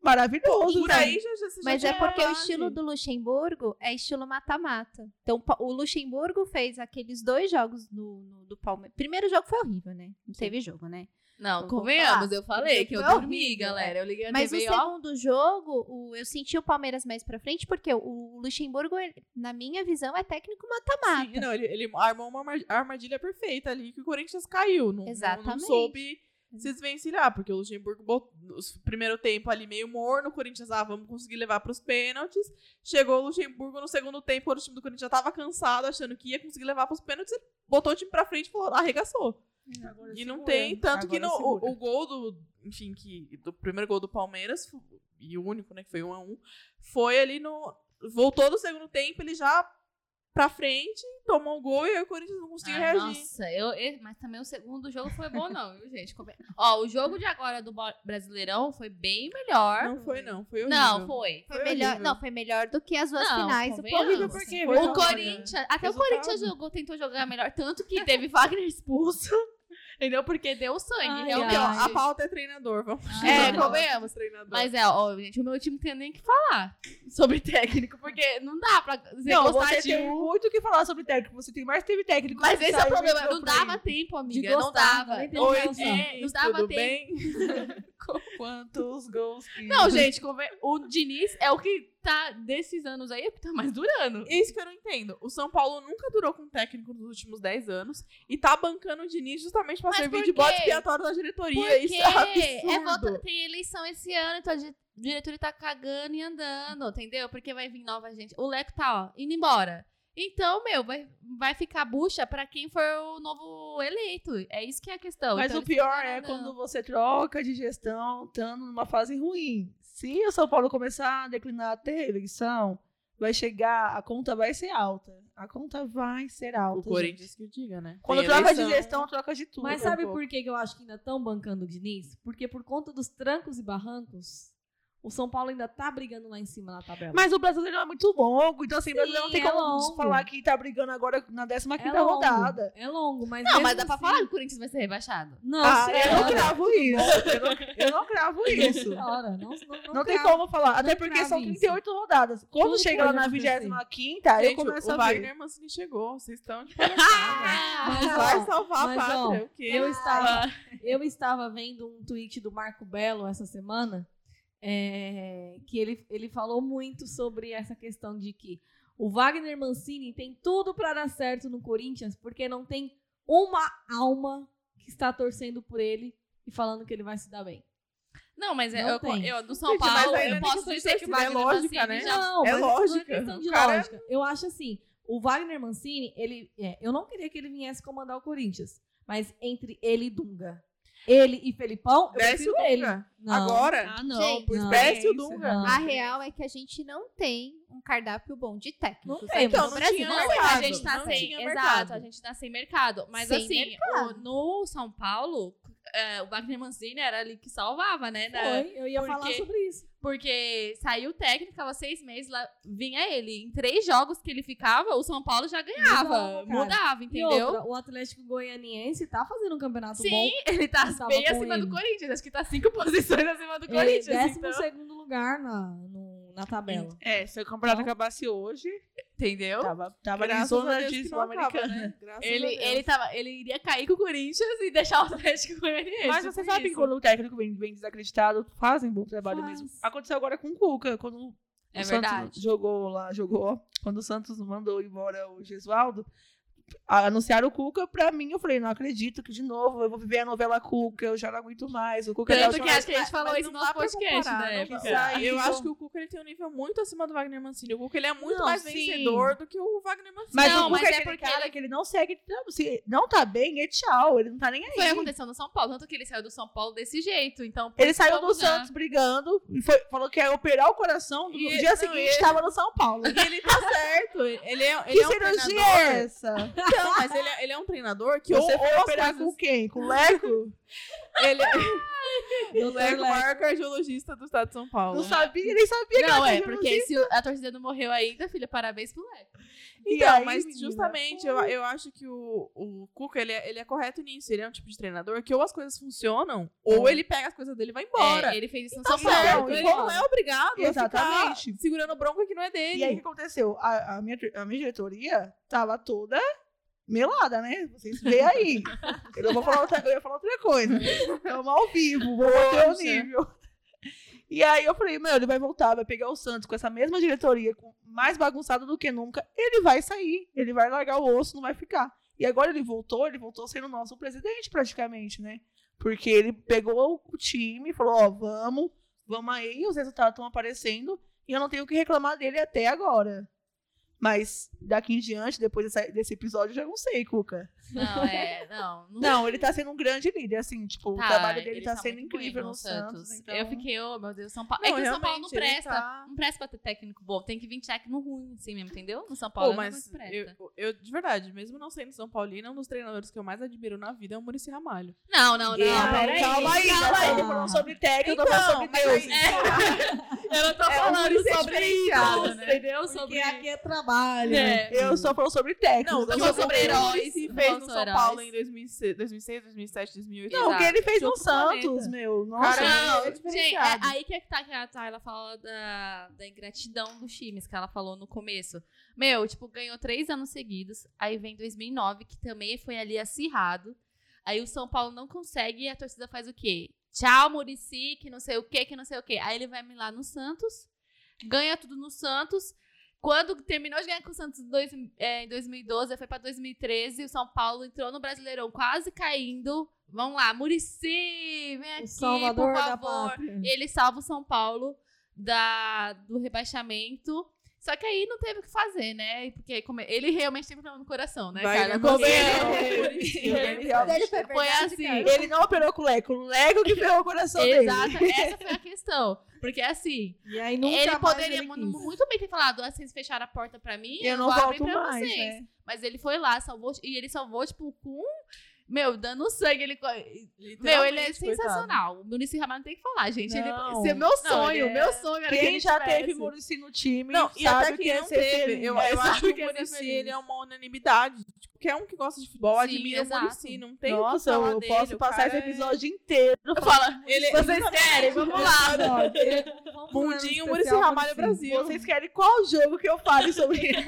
maravilhoso, Por né? aí já, já, já Mas é porque o estilo do Luxemburgo é estilo mata-mata. Então, o Luxemburgo fez aqueles dois jogos no, no- do Palmeiras. Primeiro jogo foi horrível, né? Não teve jogo, né? Não, Eu vou convenhamos, eu falei que eu dormi, horrível, galera. Eu liguei a Mas o TV, ó. segundo jogo, o- eu senti o Palmeiras mais pra frente, porque o, Luxemburgo, ele- na minha visão, é técnico mata-mata. Sim, não, ele, ele armou uma arma- armadilha perfeita ali que o Corinthians caiu. Não, não- Não, Exatamente. soube se desvencilhar, porque o Luxemburgo botou no primeiro tempo ali meio morno, o Corinthians, ah, vamos conseguir levar pros pênaltis. Chegou o Luxemburgo no segundo tempo, quando o time do Corinthians já tava cansado, achando que ia conseguir levar pros pênaltis, ele botou o time pra frente e falou, arregaçou. Agora E não segura. tem, tanto que Agora no, o, o gol do, enfim, que do primeiro gol do Palmeiras, e o único, né, que foi um a um, foi ali no, voltou do segundo tempo, ele já pra frente, tomou o gol e aí o Corinthians não conseguiu Ah, reagir. nossa, eu, eu- mas também o segundo jogo foi bom, não, viu, gente? Come- Ó, o jogo de agora do Brasileirão foi bem melhor. Não foi não, foi horrível. Não, foi. Foi Foi melhor, horrível. não, foi melhor do que as duas Não, finais. Palmeiras. Horrível porque Foi O Corinthians, até o Resultado. Corinthians jogou, tentou jogar melhor, tanto que teve Wagner expulso. Entendeu? Porque deu sangue, Ai, realmente. Aqui, ó, a pauta é treinador, vamos É, chamar convenhamos. treinador. Mas é, ó, gente, o meu time não tem nem o que falar sobre técnico, porque não dá pra ser Não, você de tem um. muito o que falar sobre técnico. Você tem mais teve técnico. Mas esse é o problema, não dava tempo, amiga. De não dava. Oi. É, não dava tudo tempo. (laughs) bem? Quantos gols que... Não, gente, o Diniz é o que tá, desses anos aí, é o que tá mais durando. Isso que eu não entendo. O São Paulo nunca durou com técnico nos últimos 10 anos e tá bancando o Diniz justamente pra Mas servir por de bode expiatório da diretoria. Porque Isso é absurdo. é volta- tem eleição esse ano, então a di- diretoria tá cagando e andando, entendeu? Porque vai vir nova gente. O Leco tá, ó, indo embora. Então, meu, vai, vai ficar bucha pra quem for o novo eleito. É isso que é a questão. Mas Então, o pior é quando você troca de gestão, estando numa fase ruim. Se o São Paulo começar a declinar até a eleição, vai chegar, a conta vai ser alta. A conta vai ser alta. O. Corinthians que o diga, né? Quando Tem troca de gestão, troca de tudo. Mas um sabe pouco. por que que eu acho que ainda estão bancando o Diniz? Porque por conta dos trancos e barrancos, o São Paulo ainda tá brigando lá em cima na tabela. Mas o brasileiro é muito longo, então assim, o brasileiro não tem é como longo. falar que tá brigando agora na 15 é longo, rodada. É longo, mas Não, mas dá pra assim- falar que o Corinthians vai ser rebaixado. Não, ah, eu não cravo isso. Eu não, eu não cravo isso. Senhora, não, não, Não tem como falar. Até não porque são isso. 38 rodadas. Quando Tudo chega lá na acontecer. 25 eu começo o a ver. Wagner Mancini chegou. Vocês estão de palhaçada. (laughs) Mas, Vai ó, salvar mas, a pátria. ó, o quê? Eu estava, eu estava vendo um tweet do Marco Belo essa semana, é, que ele, ele falou muito sobre essa questão de que o Wagner Mancini tem tudo para dar certo no Corinthians, porque não tem uma alma que está torcendo por ele e falando que ele vai se dar bem. Não, mas é- Não eu, tem. eu- do São Gente, Paulo, eu é posso dizer que o torcida, é Wagner lógica, Mancini né? já Não, é é lógica. questão de é- lógica. Eu acho assim, o Wagner Mancini, ele, é, eu não queria que ele viesse comandar o Corinthians, mas entre ele e Dunga, ele e Felipão, eu Desce o ele. Dunga. Não. Agora, Ah, não. Gente, não. desce o. Dunga. Não. A real é que a gente não tem um cardápio bom de técnicos. Não tem, no então, não Brasil. tinha Não, mercado, a gente tá não sem. Exato, mercado. a gente tá sem mercado. Mas Sem assim, mercado. o- no São Paulo, é, o Wagner Mancini era ali que salvava, né? na- Foi, eu ia porque- falar sobre isso. Porque saiu o técnico, ficava seis meses, lá vinha ele. Em três jogos que ele ficava, o São Paulo já ganhava. Mudava. Mudava, entendeu? outra, o Atlético Goianiense tá fazendo um campeonato Sim, bom. (laughs) ele tá Tava bem acima ele. do Corinthians. Acho que tá cinco (laughs) posições acima do Ele Corinthians. décimo então, segundo lugar na, na tabela. É, se o campeonato Então- acabasse hoje, entendeu? tava, tava em Graças a zona de sul-americana. né? (laughs) Graças a Ele, Deus. ele, tava, ele iria cair com o Corinthians e deixar o Atlético Goianiense. Mas você sabe que isso. quando o técnico vem, vem desacreditado, fazem bom trabalho Faz. mesmo. Aconteceu agora com o Cuca, quando É o verdade. Santos jogou lá, jogou, quando o Santos mandou embora o Gesualdo, anunciaram o Cuca, pra mim, eu falei, não acredito que de novo eu vou viver a novela Cuca, eu já não aguento mais. O Cuca é Tanto que acho que a gente falou Mas isso no não nosso podcast, comparar, né? Eu acho que o Cuca ele tem um nível muito acima do Wagner Mancini. O Cuca ele é muito Não, mais sim. vencedor do que o Wagner Mancini. Mas Não, o mas Cuca é é aquele porque ele- que ele não segue, não, se não tá bem, é tchau, ele não tá nem aí. Foi acontecendo no São Paulo. Tanto que ele saiu do São Paulo desse jeito. Então, Ele saiu do. Santos brigando e foi- falou que ia operar o coração. No E- dia não, seguinte, e- estava no São Paulo. E ele tá certo. Ele é, ele que é um cirurgia treinador. é essa? Não, mas ele é, ele é um treinador que Você ou, foi operar coisas- com quem? Com o Leco? (laughs) Ele é (laughs) o Leco, maior cardiologista do estado de São Paulo. Não sabia, nem sabia que Não, é, porque se a torcida não morreu ainda, filha, parabéns pro Leco. Então, aí, mas menina? justamente eu, eu acho que o, o Cuca ele é, ele é correto nisso. Ele é um tipo de treinador que ou as coisas funcionam, ou ele pega as coisas dele e vai embora. É, ele fez isso no Tá São certo, Paulo. ele Não, não é obrigado a Exatamente. ficar segurando bronca que não é dele. E aí, o que aconteceu? A, a minha, a minha diretoria tava toda melada, né? Vocês veem aí. Eu, não vou falar outra, eu ia falar outra coisa. Estamos ao vivo, vou bater o nível. E aí eu falei, meu, ele vai voltar, vai pegar o Santos com essa mesma diretoria, com mais bagunçado do que nunca. Ele vai sair, ele vai largar o osso, não vai ficar. E agora ele voltou, ele voltou sendo nosso presidente praticamente, né? Porque ele pegou o time e falou, ó, vamos, vamos aí, os resultados estão aparecendo e eu não tenho o que reclamar dele até agora. Mas daqui em diante, depois desse episódio, eu já não sei, Cuca. Não, é, não. não Não, ele tá sendo um grande líder, assim, tipo, Tá, o trabalho dele ele tá, tá sendo incrível no Santos. então... Eu fiquei, oh meu Deus, São Paulo. Não, é que o São Paulo não ele presta. tá- Não presta pra ter técnico bom. Tem que vir técnico ruim, assim mesmo, entendeu? No São Paulo Pô, não mas presta. eu, eu, de verdade, mesmo não sendo São Paulino, um dos treinadores que eu mais admiro na vida é o Muricy Ramalho. Não, não, não. Não, peraí. calma aí, calma aí. estamos falando sobre técnico, eu tô falando sobre mas Deus. aí- (laughs) Eu não tô É, o falando é sobre isso, né? entendeu? Porque Sobre... aqui é trabalho. É. Eu só falo sobre técnico. Não, Não o sobre heróis heróis, não fez no São. Paulo em 2006, 2006 2007, 2008. Não, o que ele fez no Santos, planeta. meu. Nossa, Cara, Não, é gente, é aí que é que tá que a Tayla fala da, da ingratidão dos times, que ela falou no começo. Meu, tipo, ganhou três anos seguidos, aí vem 2009, que também foi ali acirrado. Aí o São Paulo não consegue e a torcida faz o quê? Tchau, Murici, que não sei o quê, que não sei o quê. Aí ele vai lá no Santos, ganha tudo no Santos. Quando terminou de ganhar com o Santos em dois- é, em 2012, aí foi pra 2013, o São Paulo entrou no Brasileirão quase caindo. Vamos lá, Murici, vem aqui, por favor. Ele salva o São Paulo da, do rebaixamento. Só que aí não teve o que fazer, né? Porque como ele realmente tem problema no coração, né, Vai, cara? né? Você- Ele- foi assim. cara. Ele não operou com o Leco, o Leco que ferrou o coração dele. Exato, essa foi a questão. Porque assim, E aí nunca ele mais poderia ele muito bem ter falado, ah, vocês fecharam a porta pra mim, Eu não vou abrir volto pra mais, vocês. né? Mas ele foi lá, salvou, e ele salvou, tipo, com. Meu, dando sangue. Ele, meu, ele é Literalmente, coitado. sensacional. O Ramalho não tem que falar, gente. Ele, Não. esse é meu sonho, ele é- meu sonho era que Quem ele já tivesse. teve Murici no time Não, e sabe até que que é não teve. Eu, É, eu acho que que o é Muricy, feliz. ele é uma unanimidade. Qualquer um que gosta de futebol Sim, admira o exato. Muricy. Não tem o que Nossa, falar eu dele, posso o passar esse é- episódio inteiro. Fala, Ele- vocês querem, vamos lá. Vamos Mundinho, um Muricy Ramalho. Brasil. Vocês querem qual jogo que eu fale (laughs) sobre ele?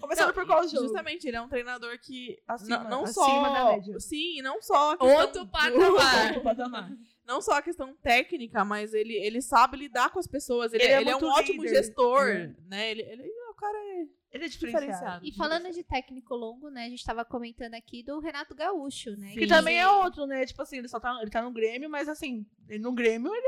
Começando Não, por qual jogo? Justamente, ele é um treinador que Acima- não, não acima só da média. sim, não só Outro patamar. Outro patamar. (laughs) não só a questão técnica, mas ele, ele sabe lidar com as pessoas. Ele, Ele é ele é, um muito ótimo líder. gestor, É. né? Ele, ele o cara é Ele é diferenciado. diferenciado. E falando de técnico longo, né? A gente tava comentando aqui do Renato Gaúcho, né? Que também é outro, né? Tipo assim, ele só tá, ele tá no Grêmio, mas assim, no Grêmio ele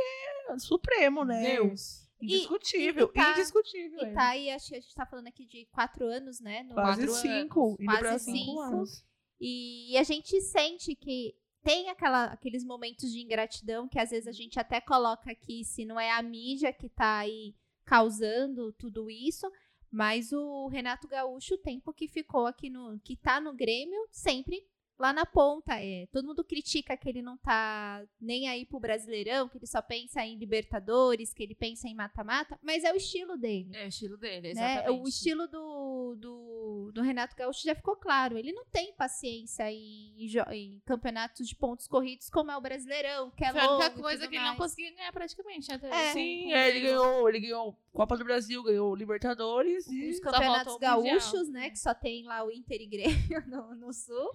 é supremo, né? Deus. Indiscutível. E- e tá- indiscutível. E tá aí, acho que a gente tá falando aqui de quatro anos, né? No Quase quatro cinco. anos. Quase cinco. anos. E a gente sente que tem aquela, aqueles momentos de ingratidão que às vezes a gente até coloca aqui, se não é a mídia que tá aí causando tudo isso, mas o Renato Gaúcho, o tempo que ficou aqui no. que tá no Grêmio, sempre lá na ponta. É, todo mundo critica que ele não tá nem aí pro Brasileirão, que ele só pensa em Libertadores, que ele pensa em mata-mata, mas é o estilo dele. É o estilo dele, né? exatamente. O estilo do, do, do Renato Gaúcho já ficou claro. Ele não tem paciência em, em campeonatos de pontos corridos como é o Brasileirão, que é Foi a única longo coisa que ele não mais. conseguia ganhar praticamente. Né? É. Sim, é, ele ganhou, ele ganhou Copa do Brasil, ganhou Libertadores Os e campeonatos faltou o Mundial. gaúchos, né? Que só tem lá o Inter e Grêmio (laughs) no, no sul.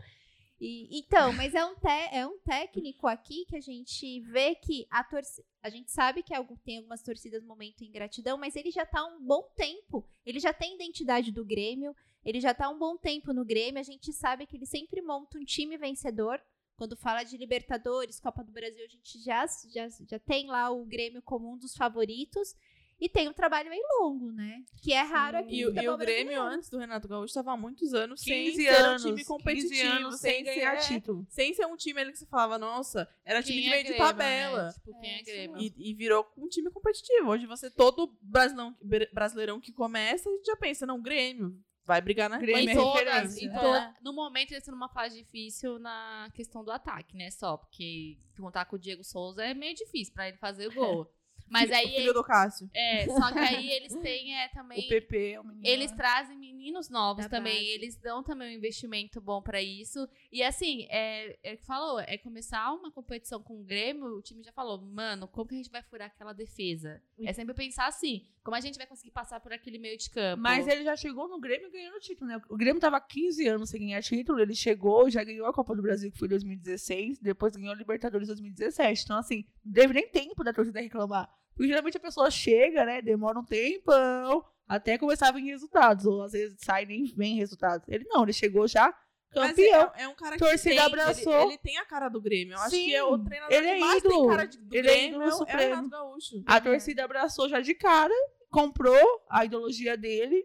E, então, mas é um, te- é um técnico aqui que a gente vê que a torcida. A gente sabe que tem algumas torcidas momento em gratidão, mas ele já tá há um bom tempo. Ele já tem identidade do Grêmio, ele já tá há um bom tempo no Grêmio. A gente sabe que ele sempre monta um time vencedor. Quando fala de Libertadores, Copa do Brasil, a gente já, já, já tem lá o Grêmio como um dos favoritos. E tem um trabalho bem longo, né? Que é raro aqui E, e o Grêmio, antes do Renato Gaúcho, estava há muitos anos sem 15 ser anos, um time competitivo, 15 anos sem ganhar ser, título. sem ser um time ali que você falava, nossa, era time Quem de é meio de Grêmio, tabela. né? Tipo, quem É, é Grêmio? E, e virou um time competitivo. Hoje você, todo brasileirão, brasileirão que começa, a gente já pensa, não, Grêmio, vai brigar na Grêmio Em é todas, referência. em toda- no momento eles estão numa fase difícil na questão do ataque, né? Só porque contar com o Diego Souza é meio difícil pra ele fazer o gol. (laughs) Mas O aí filho do Cássio. é, só que aí eles têm é, O também PP é o menino. eles trazem meninos novos Da também, base. eles dão também um investimento bom pra isso. E assim, é, é o que falou, é começar uma competição com o Grêmio, o time já falou, mano, como que a gente vai furar aquela defesa? É sempre pensar assim, como a gente vai conseguir passar por aquele meio de campo? Mas ele já chegou no Grêmio ganhando título, né? O Grêmio tava 15 anos sem ganhar título, ele chegou, já ganhou a Copa do Brasil, que foi em 2016, depois ganhou a Libertadores em 2017. Então, assim, não teve nem tempo da torcida reclamar. Porque geralmente a pessoa chega, né, demora um tempão, até começar a vir resultados, ou às vezes sai e nem vem resultados. Ele não, ele chegou já Mas campeão. é, é um cara que Torcida tem, abraçou. Ele, ele tem a cara do Grêmio. Eu acho Sim, que é o treinador ele que é mais ídolo. tem cara de, do Ele é Grêmio ídolo é, o- é o. Renato Gaúcho. A torcida abraçou já de cara, comprou a ideologia dele.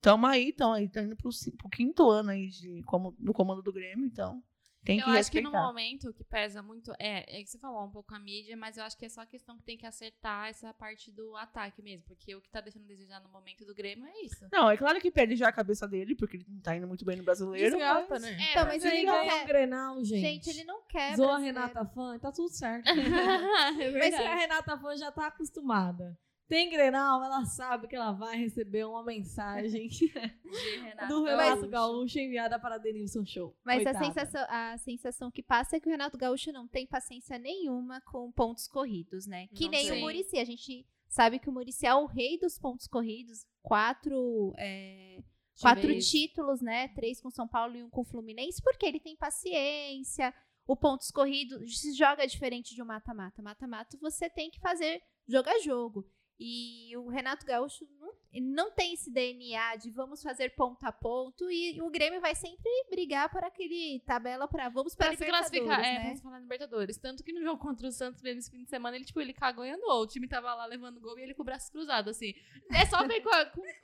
Tamo aí, tamo aí, tá indo pro, pro quinto ano aí de, como, no comando do Grêmio, então tem que eu acho que no respeitar. momento o que pesa muito é, é que você falou um pouco a mídia, mas eu acho que é só a questão que tem que acertar essa parte do ataque mesmo, porque o que tá deixando a desejar no momento do Grêmio é isso. Não, é claro que perde já a cabeça dele, porque ele não tá indo muito bem no brasileiro. Desgasta, mas- né? É, Então, mas Mas ele ele não quer. um Grenal, gente. Gente, ele não quer. Zoa a. Renata Fã, tá tudo certo. (laughs) é Mas se a Renata Fã já tá acostumada. Tem Grenal, ela sabe que ela vai receber uma mensagem (laughs) Renato do Gaúcho. Renato Gaúcho enviada para Denilson Show. Mas a sensação, a sensação que passa é que o Renato Gaúcho não tem paciência nenhuma com pontos corridos, né? Que Não nem tem. o Murici. A gente sabe que o Murici é o rei dos pontos corridos. Quatro, é, quatro títulos, né? Três com São Paulo e um com o Fluminense, porque ele tem paciência. O pontos corridos se joga diferente de um mata-mata. Mata-mata você tem que fazer jogo a jogo. E o Renato Gaúcho não, não tem esse DNA de vamos fazer ponto a ponto. E o Grêmio vai sempre brigar por aquele tabela para vamos para Pra se Libertadores, classificar, é, né? se falar Libertadores. Tanto que no jogo contra o Santos mesmo esse fim de semana, ele, tipo, ele cagou e andou. O time tava lá levando gol e ele com o braço cruzado, assim. É só ver com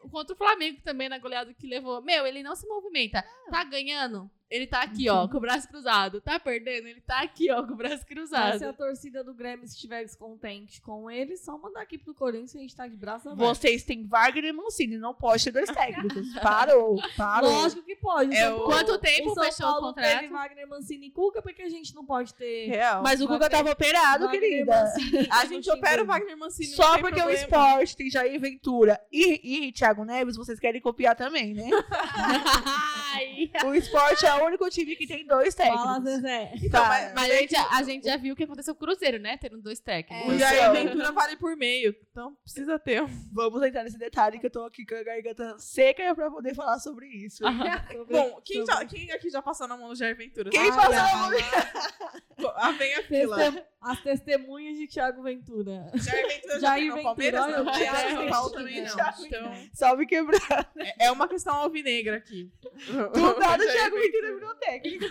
com- contra o Flamengo também na goleada que levou. Meu, ele não se movimenta. Tá ganhando? Ele tá aqui, ó, com o braço cruzado. Tá perdendo? Ele tá aqui, ó, com o braço Mas se cruzado. a torcida do Grêmio estiver descontente com ele, só mandar aqui pro Corinthians e a gente tá de braço aberto. Vocês têm Wagner e Mancini, não pode ter dois técnicos. (laughs) Parou, parou. Lógico que pode. É o- Quanto tempo o São fechou o Paulo contrato? teve Wagner Mancini e Cuca, porque a gente não pode ter. Real. Mas o Wagner- tava operado, Wagner querida. Mancini e a gente opera o. Wagner Mancini. não Só porque o problema. esporte tem Jair Ventura e, e Thiago Neves, vocês querem copiar também, né? (laughs) (laughs) O esporte é o único time que tem dois técnicos. Fala, Zezé. Então, Tá. mas, Mas a gente, a gente já viu o que aconteceu com o Cruzeiro, né? Tendo dois técnicos. o É. Jair Então. Ventura vale por meio. Então precisa ter. um. Vamos entrar nesse detalhe que eu tô aqui com a garganta seca pra poder falar sobre isso. (laughs) Sobre- Bom, quem, sobre- já, quem aqui já passou na mão do Jair Ventura? Quem Ah, passou na mão Ah, (laughs) vem a fila. Testem- As testemunhas de Thiago Ventura. Jair Ventura já Jair tem no Ventura, Palmeiras? Não, o Thiago Thiago São Paulo Ventura. também não. Então, Salve quebrar. é é uma questão alvinegra aqui. Do nada o Jair Thiago Ventura técnico.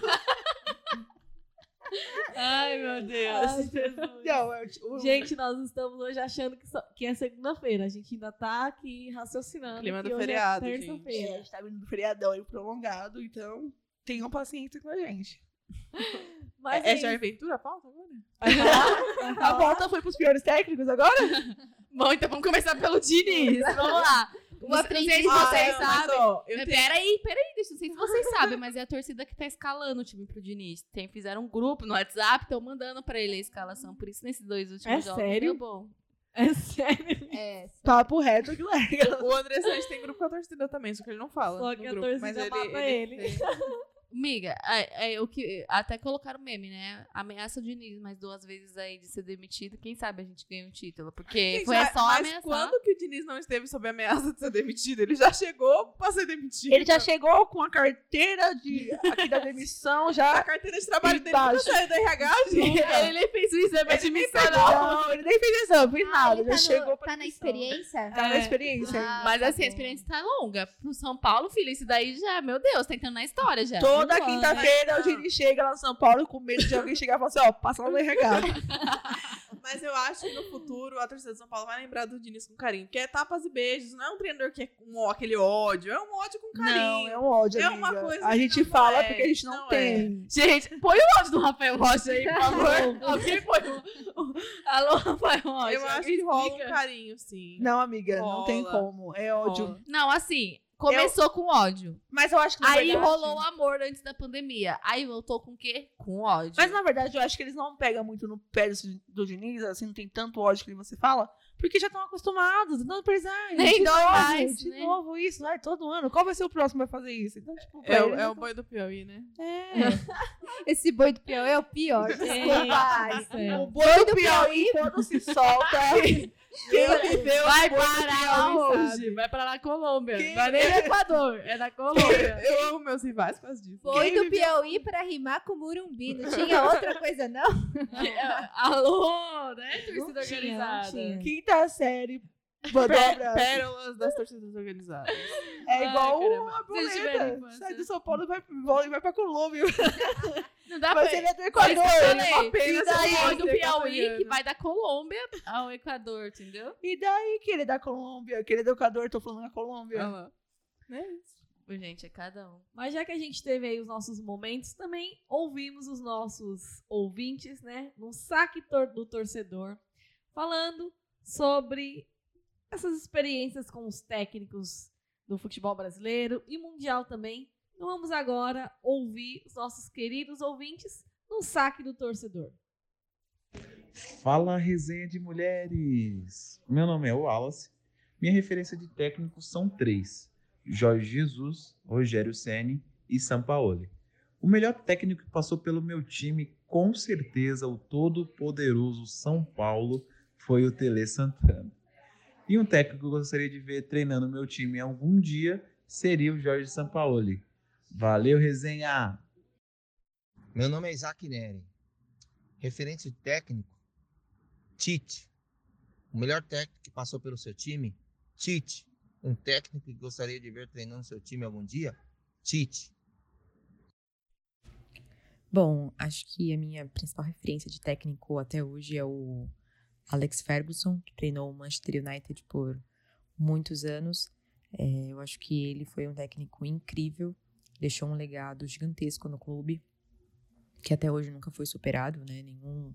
Ai, meu Deus. Ai. Não, é o- o- Gente, nós estamos hoje achando que, só- que é segunda-feira. A gente ainda tá aqui raciocinando. Clima do hoje feriado, é É, a gente tá vindo do feriadão aí prolongado, então tenham paciência com a gente. (laughs) Mas É, é isso. Jair Ventura a pauta agora? Vai (laughs) A volta foi pros piores técnicos agora? Bom, então vamos começar pelo Diniz. Vamos lá. O aprendiz vocês sabem. eu Peraí, peraí, deixa, não sei se vocês (laughs) sabem, mas é a torcida que tá escalando o time pro Diniz. Tem, fizeram um grupo no WhatsApp, estão mandando pra ele a escalação. Por isso, nesses dois últimos É jogos sério? deu bom. É sério. É, Papo reto leva. O André Santos tem grupo com a torcida também, só que ele não fala. Só no que a grupo, torcida mas mata ele. tem- (laughs) Miga, é, é o que. Até colocaram meme, né? Ameaça o Diniz mais duas vezes aí de ser demitido. Quem sabe a gente ganha um título. Porque foi mas- só mas ameaçar. quando que o Diniz não esteve sob ameaça de ser demitido? Ele já chegou pra ser demitido. Ele já chegou com a carteira de, aqui da demissão, A já. carteira de trabalho dele toda saiu da RH, gente. (laughs) Ele nem fez o exame de admissão, não. Não, ele nem fez exame, fez Ah, nada. ele Já tá, chegou no, pra tá na demissão. experiência? Tá na É. experiência. Ah, Mas tá assim, a experiência tá longa. Pro São Paulo, filho, isso daí já, meu Deus, tá entrando na história já. Toda quinta-feira o não. Dini chega lá no São Paulo com medo de alguém chegar e falar assim: ó, passa lá no RH. (laughs) Mas eu acho que no futuro a torcida de São Paulo vai lembrar do Diniz com carinho. Porque é tapas e beijos, não é um treinador que é um, aquele ódio, é um ódio com Não, carinho. é um ódio. É uma amiga. coisa A gente não fala é, porque a gente não, não tem. Gente, põe o áudio do Rafael Rocha aí, por favor. Alguém põe o... Alô, Rafael Rocha. Eu acho que rola um carinho, sim. Não, amiga, não tem Rola. como. É ódio. Rola. Não, assim, começou com ódio. Mas eu acho que. na Aí verdade- rolou o amor antes da pandemia. Aí voltou com o quê? Com ódio. Mas na verdade eu acho que eles não pegam muito no pé do, do Diniz, assim, não tem tanto ódio que você fala, porque já estão acostumados. Então, pra eles, ai, Nem de dói novo, mais, de né? novo isso, ai, todo ano. Qual vai ser o próximo que vai fazer isso? Então, tipo, É, eles é já o boi do Piauí, né? É. (laughs) Esse boi do Piauí é o pior. (laughs) Desculpa. Ai, O boi do Piauí, quando se solta. (laughs) Deu Vai parar hoje. Vai pra lá Colômbia. Quem- Não é nem no Equador, é na Colômbia. (laughs) Eu amo meus rivais por causa disso. Quem do viveu- Piauí pra rimar com Murumbi. Não tinha outra coisa, não? (laughs) Alô, né? Torcida Não tinha, não organizada. tinha. Quinta série. (laughs) Mandou um Pé- abraço. Pérolas das torcidas organizadas. É igual caramba. a boleta. Sai do São Paulo e vai, vai, vai pra Colômbia. (laughs) Não dá Mas pra... ele é do isso Equador. ele apenas e daí é do Piauí, que vai da Colômbia ao Equador, entendeu? E daí que ele é da Colômbia, que ele é do Equador, tô falando da Colômbia. Olha lá. Né? Gente, é cada um. Mas já que a gente teve aí os nossos momentos, também ouvimos os nossos ouvintes, né? No saque tor- do torcedor, falando sobre essas experiências com os técnicos do futebol brasileiro e mundial também. Então vamos agora ouvir os nossos queridos ouvintes no saque do torcedor. Fala resenha de mulheres! Meu nome é Wallace. Minha referência de técnicos são três: Jorge Jesus, Rogério Ceni e Sampaoli. O melhor técnico que passou pelo meu time, com certeza, o todo-poderoso São Paulo, foi o Tele Santana. E um técnico que eu gostaria de ver treinando meu time algum dia seria o Jorge Sampaoli. Valeu, resenha! Meu nome é Isaac Neri. Referente técnico, Tite. O melhor técnico que passou pelo seu time, Tite. Um técnico que gostaria de ver treinando seu time algum dia, Tite. Bom, acho que a minha principal referência de técnico até hoje é o Alex Ferguson, que treinou o Manchester United por muitos anos. É, eu acho que ele foi um técnico incrível, deixou um legado gigantesco no clube, que até hoje nunca foi superado, né? Nenhum,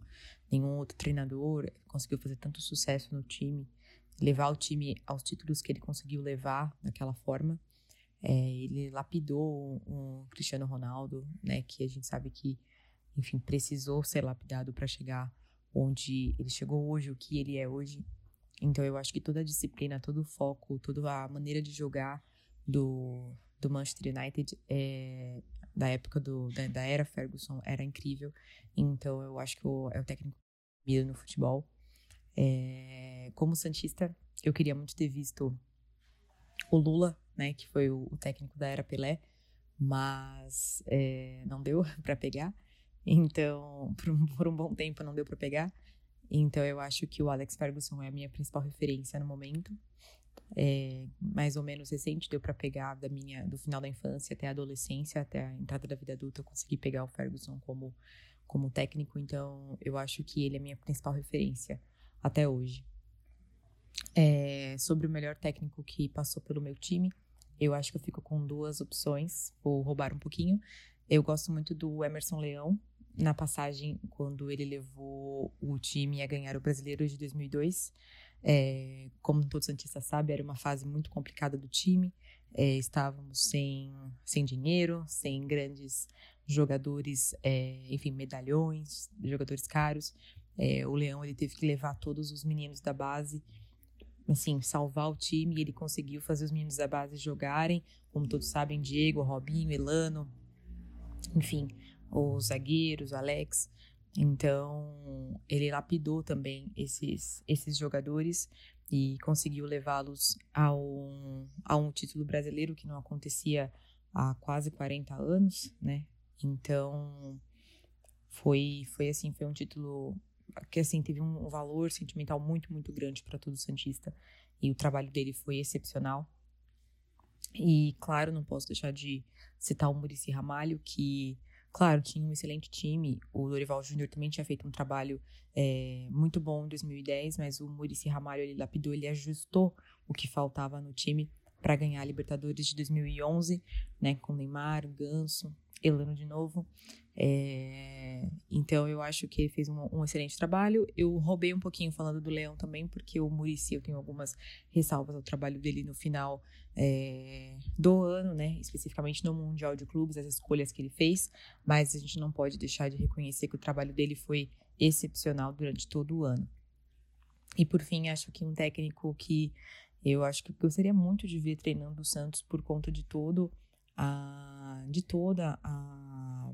nenhum outro treinador conseguiu fazer tanto sucesso no time, levar o time aos títulos que ele conseguiu levar daquela forma. É, ele lapidou o, Cristiano Ronaldo, né? Que a gente sabe que, enfim, precisou ser lapidado para chegar onde ele chegou hoje, o que ele é hoje. Então eu acho que toda a disciplina, todo o foco, toda a maneira de jogar do, do Manchester United é, da época do, da, da era Ferguson era incrível. Então eu acho que o, é o técnico no futebol. É, como Santista, eu queria muito ter visto o Lula, né, que foi o, o técnico da era Pelé, mas é, não deu (laughs) para pegar. Então, (laughs) por um, por um bom tempo não deu para pegar. Então, eu acho que o Alex Ferguson é a minha principal referência no momento. É, mais ou menos recente, deu para pegar da minha, do final da infância até a adolescência, até a entrada da vida adulta, eu consegui pegar o Ferguson como, como técnico. Então, eu acho que ele é a minha principal referência até hoje. É, sobre o melhor técnico que passou pelo meu time, eu acho que eu fico com duas opções. Vou roubar um pouquinho. Eu gosto muito do Emerson Leão, na passagem quando ele levou o time a ganhar o Brasileiro de 2002. É, como todo Santista sabe, era uma fase muito complicada do time. É, estávamos sem, sem dinheiro, sem grandes jogadores, é, enfim, medalhões, jogadores caros. É, o Leão ele teve que levar todos os meninos da base, assim, salvar o time. E ele conseguiu fazer os meninos da base jogarem, como todos sabem, Diego, Robinho, Elano, enfim, os zagueiros, Alex. Então, ele lapidou também esses, esses jogadores e conseguiu levá-los ao, a um título brasileiro que não acontecia há quase 40 anos, né? Então, foi, foi assim, foi um título que assim teve um valor sentimental muito, muito grande para todo santista. E o trabalho dele foi excepcional. E, claro, não posso deixar de citar o Murici Ramalho, que Claro, tinha um excelente time. O Dorival Júnior também tinha feito um trabalho é, muito bom em 2010, mas o Murici Ramalho ele lapidou, ele ajustou o que faltava no time para ganhar a Libertadores de 2011, né, com Neymar, Ganso, Elano de novo. É, então eu acho que ele fez um, um, excelente trabalho. Eu roubei um pouquinho falando do Leão também, porque o Murici eu tenho algumas ressalvas ao trabalho dele no final é, do ano, né? Especificamente no Mundial de Clubes, as escolhas que ele fez. Mas a gente não pode deixar de reconhecer que o trabalho dele foi excepcional durante todo o ano. E por fim, acho que um técnico que eu acho que gostaria muito de ver treinando o Santos por conta de todo a, de toda a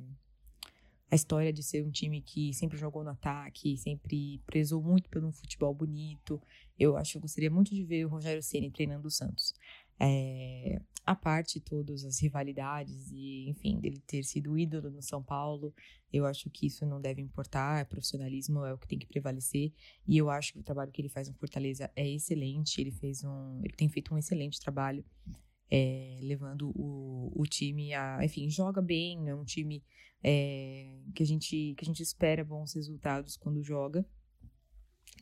a história de ser um time que sempre jogou no ataque, sempre prezou muito pelo futebol bonito. Eu acho que eu gostaria muito de ver o Rogério Ceni treinando o Santos. É, a parte todas as rivalidades e, enfim, dele ter sido ídolo no São Paulo, eu acho que isso não deve importar, profissionalismo é o que tem que prevalecer, e eu acho que o trabalho que ele faz no Fortaleza é excelente, ele fez um, ele tem feito um excelente trabalho, é, levando o, o time a, enfim, joga bem, é um time é, que, a gente, que a gente espera bons resultados quando joga.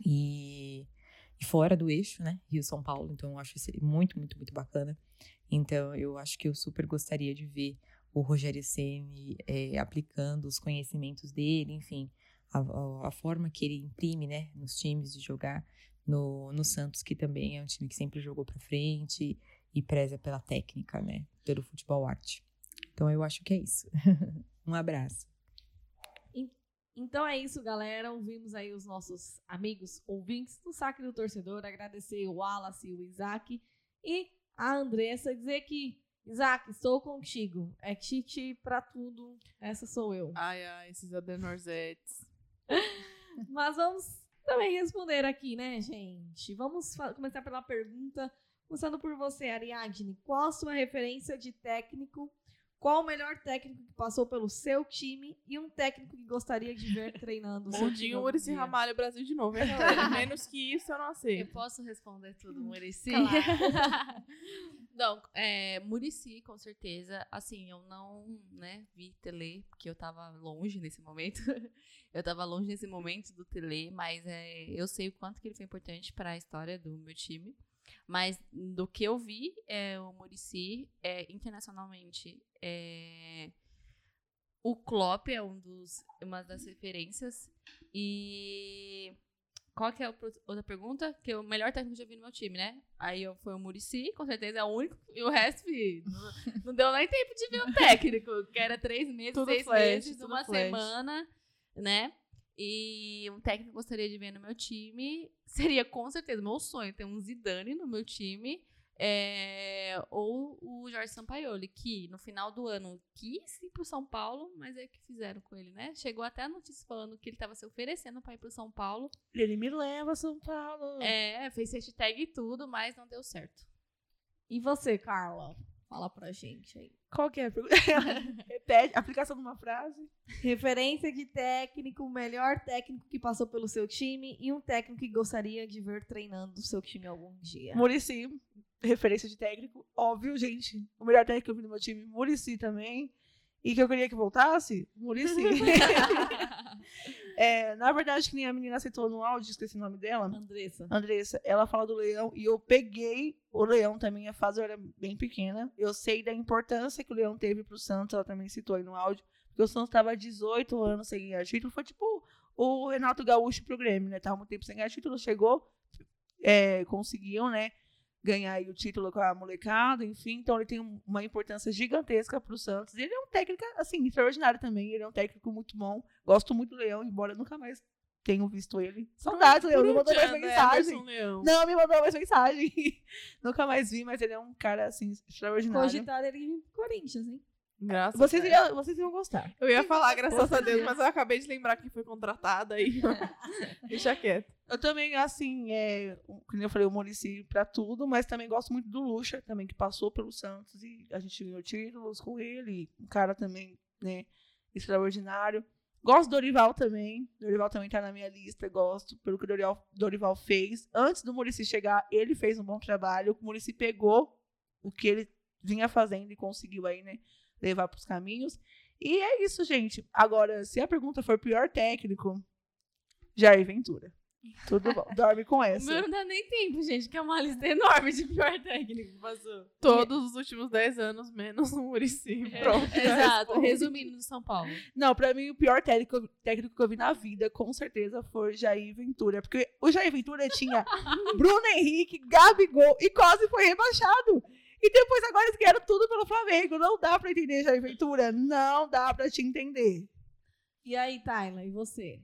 E, e fora do eixo, né? Rio-São Paulo. Então, eu acho isso muito, muito, muito bacana. Então, eu acho que eu super gostaria de ver o Rogério Ceni é, aplicando os conhecimentos dele, enfim, a, a, a, forma que ele imprime, né, nos times de jogar no, no Santos, que também é um time que sempre jogou para frente e preza pela técnica, né, pelo futebol arte. Então eu acho que é isso. (laughs) Um abraço. Então é isso, galera. Ouvimos aí os nossos amigos ouvintes do Saque do Torcedor. Agradecer o Wallace e o Isaac. E a Andressa dizer que, Isaac, estou contigo. É Tite pra tudo. Essa sou eu. Ai, ai, esses adenorzetes. (laughs) Mas vamos também responder aqui, né, gente? Vamos começar pela pergunta. Começando por você, Ariadne. Qual a sua referência de técnico qual o melhor técnico que passou pelo seu time e um técnico que gostaria de ver treinando o seu time? Murici Ramalho Brasil de novo? (laughs) Menos que isso eu não aceito. Eu posso responder tudo, Murici? Claro. (laughs) não, é, Murici, com certeza. Assim, eu não né, vi Tele, porque eu tava longe nesse momento. (laughs) eu tava longe nesse momento do Tele, mas é, eu sei o quanto que ele foi importante para a história do meu time. Mas do que eu vi, é, o Murici, é, internacionalmente, é, o Klopp é um dos, uma das referências. E qual que é a outra pergunta? Que o melhor técnico que eu já vi no meu time, né? Aí eu, foi o Murici, com certeza é o único. E o resto, não, não, deu nem tempo de ver o técnico, que era três meses, tudo seis flash, meses, uma flash. semana, né? E um técnico que eu gostaria de ver no meu time (laughs) seria com certeza meu sonho ter um Zidane no meu time. É, ou o Jorge Sampaioli, que no final do ano quis ir pro São Paulo, mas é que fizeram com ele, né? Chegou até a notícia falando que ele estava se oferecendo para ir pro São Paulo. Ele me leva São Paulo. É, fez hashtag e tudo, mas não deu certo. E você, Carla? Fala pra gente aí. Qual que é a pergunta? (laughs) Repete, (laughs) aplicação de uma frase. Referência de técnico, melhor técnico que passou pelo seu time e um técnico que gostaria de ver treinando o seu time algum dia. Murici, referência de técnico, óbvio, gente. O melhor técnico que eu vi no meu time, Murici também. E que eu queria que voltasse, Murici. (laughs) É, na verdade, que nem a menina citou no áudio, esqueci o nome dela. Andressa. Andressa. Ela fala do leão e eu peguei o leão também. A fase era bem pequena. Eu sei da importância que o leão teve pro Santos. Ela também citou aí no áudio. Porque o Santos estava 18 anos sem ganhar título. Foi tipo o Renato Gaúcho pro Grêmio, né? Tava muito tempo sem ganhar título. Chegou, é, conseguiam, né? Ganhar aí o título com a molecada, enfim. Então ele tem um- uma importância gigantesca pro Santos. E ele é um técnico, assim, extraordinário também. Ele é um técnico muito bom. Gosto muito do Leão, embora nunca mais tenho visto ele. Saudades, Leão. Me mandou mais Anda, mensagem. Não, me mandou mais mensagem. (laughs) Nunca mais vi, mas ele é um cara, assim, extraordinário. Cogitar ele pro Corinthians, hein? Graças Vocês a iriam, vocês iam gostar. Eu ia falar graças a Deus, mas eu acabei de lembrar que foi contratada aí. (laughs) Deixa quieto. Eu também, assim, é, como eu falei, o Muricy pra tudo, mas também gosto muito do Lucha, também, que passou pelo Santos e a gente ganhou títulos com ele. Um cara também, né, extraordinário. Gosto do Dorival também. Dorival também tá na minha lista, gosto pelo que o Dorival, Dorival fez. Antes do Muricy chegar, ele fez um bom trabalho. O Muricy pegou o que ele vinha fazendo e conseguiu aí, né, levar pros caminhos. E é isso, gente. Agora, se a pergunta for pior técnico, Jair Ventura. Tudo bom. (laughs) Dorme com O essa. meu não dá nem tempo, gente, que é uma lista enorme de pior técnico que passou. Todos os últimos 10 anos, menos o Muricy. Pronto. já Exato, resumindo do São Paulo. Não, pra mim, o pior técnico, técnico que eu vi na vida, com certeza, foi Jair Ventura. Porque o Jair Ventura tinha (laughs) Bruno Henrique, Gabigol e quase foi rebaixado. E depois agora eles ganharam tudo pelo Flamengo. Não dá pra entender, Jair Ventura. Não dá pra te entender. E aí, Tayla, e você?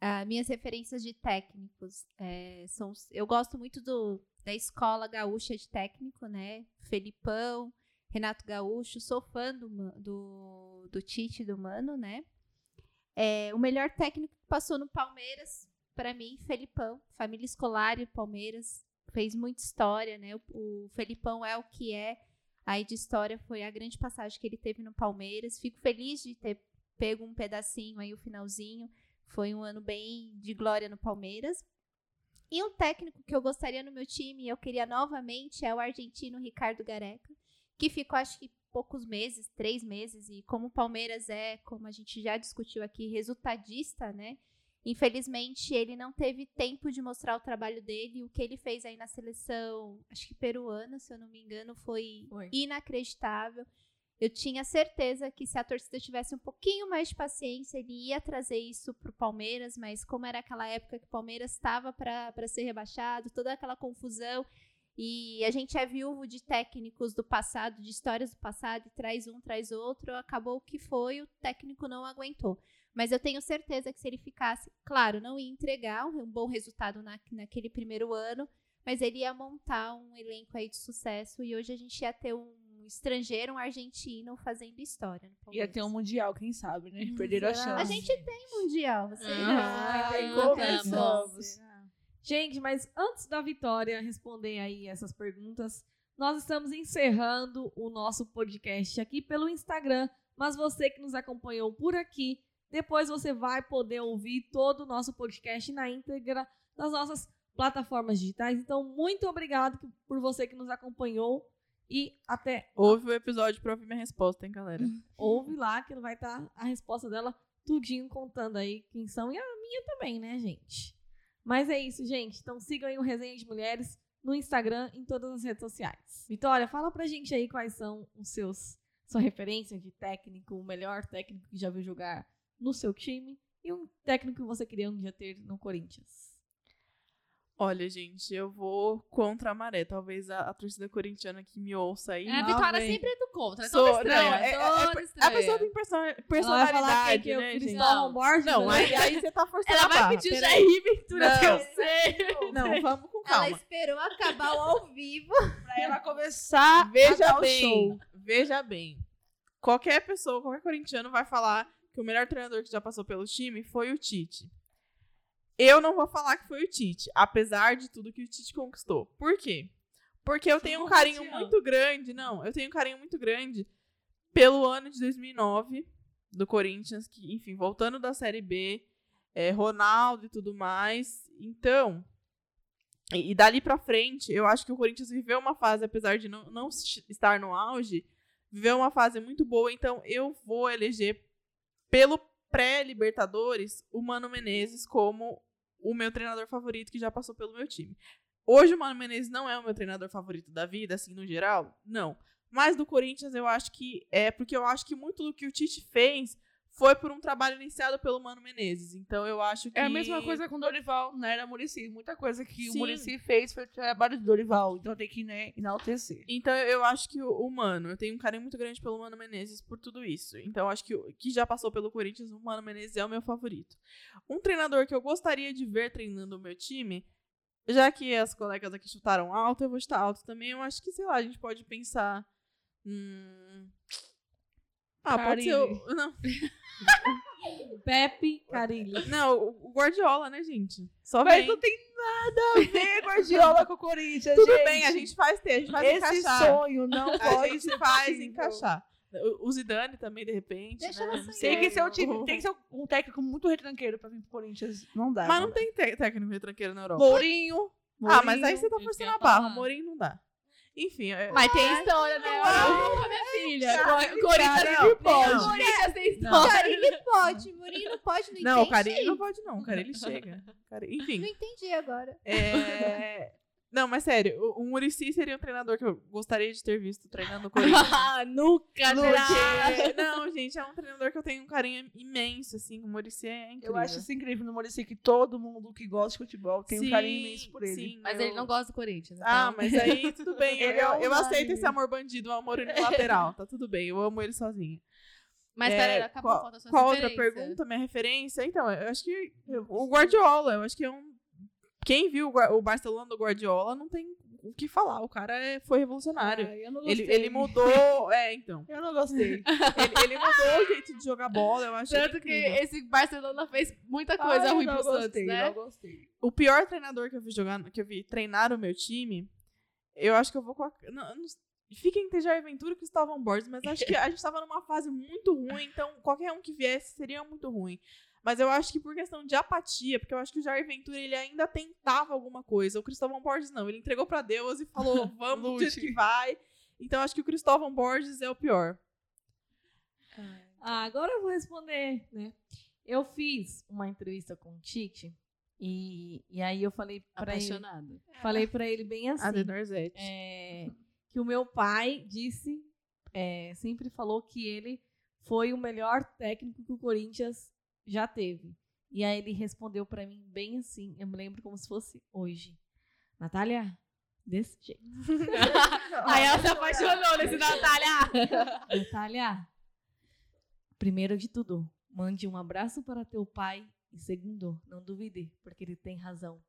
Ah, minhas referências de técnicos é, são. Eu gosto muito do, da escola gaúcha de técnico, né? Felipão, Renato Gaúcho. Sou fã do, do, do Tite e do Mano, né? É, o melhor técnico que passou no Palmeiras, para mim, Felipão. Família escolar e Palmeiras. Fez muita história, né? O, o Felipão é o que é. Aí de história foi a grande passagem que ele teve no Palmeiras. Fico feliz de ter pego um pedacinho aí, o finalzinho. Foi um ano bem de glória no Palmeiras. E um técnico que eu gostaria no meu time, eu queria novamente, é o argentino Ricardo Gareca, que ficou acho que poucos meses, três meses, e como o Palmeiras é, como a gente já discutiu aqui, resultadista, né? Infelizmente, ele não teve tempo de mostrar o trabalho dele. O que ele fez aí na seleção, acho que peruana, se eu não me engano, foi, Foi. inacreditável. Eu tinha certeza que se a torcida tivesse um pouquinho mais de paciência, ele ia trazer isso pro Palmeiras, mas como era aquela época que o Palmeiras estava para ser rebaixado, toda aquela confusão, e a gente é viúvo de técnicos do passado, de histórias do passado, e traz um, traz outro, acabou o que foi, o técnico não aguentou. Mas eu tenho certeza que se ele ficasse, claro, não ia entregar um, bom resultado na, naquele primeiro ano, mas ele ia montar um elenco aí de sucesso, e hoje a gente ia ter um estrangeiro, um argentino fazendo história Ia ter um Mundial, quem sabe, né? Perderam a chance. A gente tem mundial, você Ah, Ai, então conversamos. Gente, mas antes da Vitória responder aí essas perguntas, nós estamos encerrando o nosso podcast aqui pelo Instagram. Mas você que nos acompanhou por aqui, depois você vai poder ouvir todo o nosso podcast na íntegra das nossas plataformas digitais. Então, muito obrigado por você que nos acompanhou e até Ouve o episódio pra ouvir minha resposta, hein, galera? (laughs) ouve lá que vai estar a resposta dela tudinho contando aí quem são e a minha também, né, gente? Mas é isso, gente. Então sigam aí o Resenha de Mulheres no Instagram em todas as redes sociais. Vitória, fala pra gente aí quais são os seus sua referência de técnico, o melhor técnico que já viu jogar no seu time e um técnico que você queria um dia ter no Corinthians. Olha, gente, eu vou contra a maré. Talvez a, a torcida corintiana que me ouça aí. É, a Vitória vem. sempre é do contra. É Sou- toda estranha. não, é- é- toda A estranha. pessoa tem perso- Ela vai falar personalidade, que é né? Cristóvão Borges. Não, né? aí, aí você tá forçando Ela a vai pedir. Jair Ventura, Não. que eu sei. Não, vamos com Ela calma. esperou acabar o ao vivo. Pra ela começar a Veja bem, show. veja bem. Qualquer pessoa, qualquer corintiano vai falar que o melhor treinador que já passou pelo time foi o Tite. Eu não vou falar que foi o Tite, apesar de tudo que o Tite conquistou. Por quê? Porque eu tenho um carinho muito grande, não, eu tenho um carinho muito grande pelo ano de 2009 do Corinthians, que, enfim, voltando da Série B, é, Ronaldo e tudo mais. Então, e, e dali pra frente, eu acho que o Corinthians viveu uma fase, apesar de não, não estar no auge, viveu uma fase muito boa. Então, eu vou eleger, pelo pré-Libertadores, o Mano Menezes como o meu treinador favorito que já passou pelo meu time. Hoje, o Mano Menezes não é o meu treinador favorito da vida, assim, no geral, não. Mas do Corinthians, eu acho que é, porque eu acho que muito do que o Tite fez foi por um trabalho iniciado pelo Mano Menezes. Então eu acho que. É a mesma coisa com o Dorival, né? Era Murici. Muita coisa que Sim. o Murici fez foi trabalho do Dorival. Então tem que né, enaltecer. Então eu acho que o, Mano, eu tenho um carinho muito grande pelo Mano Menezes por tudo isso. Então eu acho que o que já passou pelo Corinthians, o Mano Menezes é o meu favorito. Um treinador que eu gostaria de ver treinando o meu time, já que as colegas aqui chutaram alto, eu vou chutar alto também. Eu acho que, sei lá, a gente pode pensar. Hum... Ah, pode ser. O, (laughs) não, Pepe Carilli. não, o- Guardiola, né, gente? Só Mas vem. não tem nada a ver Guardiola com o Corinthians, Tudo gente. bem, a gente faz ter, a gente faz Esse encaixar. sonho não A pode gente ser faz possível. encaixar. O Zidane também, de repente. Deixa né? Tem que ser um time, tem que ser um técnico muito retranqueiro pra vir pro Corinthians. Não dá. Mas não dá. tem te- técnico retranqueiro na Europa. Mourinho. Ah, mas aí você tá forçando a barra. Mourinho não dá. Enfim, é- Mas tem história na Europa, minha filha. Corinthians não não. pode. Não. O Corinthians tem história. Carilli pode, não pode, não, não, o entende? Carilli não pode não. O Carilli chega. Cara, Não Enfim, entendi agora. é... Não, mas sério, o, o Muricy seria um treinador que eu gostaria de ter visto treinando o (laughs) Corinthians. Ah, nunca. Porque... Não, gente, é um treinador que eu tenho um carinho imenso, assim. O Muricy é incrível. Eu acho isso incrível no Muricy que todo mundo que gosta de futebol tem um carinho imenso por ele. Sim, Mas eu- ele não gosta do Corinthians. Ah, então- mas aí (laughs) tudo bem. eu, é eu, um eu aceito esse amor bandido, um amor unilateral. Tá tudo bem, eu amo ele sozinho. Mas É, peraí, acabou qual, a sua qual outra pergunta? Minha referência? Então, eu acho que o Guardiola, eu acho que é um. Quem viu o Barcelona do Guardiola não tem o que falar. O cara é- foi revolucionário. Eu não ele, gostei. ele mudou. É, então. Eu não gostei. (laughs) Ele, ele mudou o jeito de jogar bola, eu acho Tanto que incrível. esse Barcelona fez muita coisa Ai, ruim pro gostei, Santos, né? Não gostei. O pior treinador que eu vi jogar, que eu vi treinar o meu time, eu acho que eu vou com a. Não, não, fica entre Jair Ventura e Cristóvão Borges, mas acho que a gente tava numa fase muito ruim, então qualquer um que viesse seria muito ruim. Mas eu acho que por questão de apatia, porque eu acho que o Jair Ventura ele ainda tentava alguma coisa. O Cristóvão Borges não, ele entregou pra Deus e falou: (laughs) vamos do jeito que vai. Então eu acho que o Cristóvão Borges é o pior. Ah, agora eu vou responder, né? Eu fiz uma entrevista com o Tite e, e aí eu falei pra ele, Apaixonado. falei pra ele bem assim. É, que o meu pai disse, é, sempre falou que ele foi o melhor técnico que o Corinthians já teve. E aí ele respondeu pra mim bem assim, eu me lembro como se fosse hoje. Natália, desse jeito. (laughs) Aí ela se apaixonou nesse Natália. (laughs) Natália, primeiro de tudo, mande um abraço para teu pai. E segundo, não duvide, porque ele tem razão.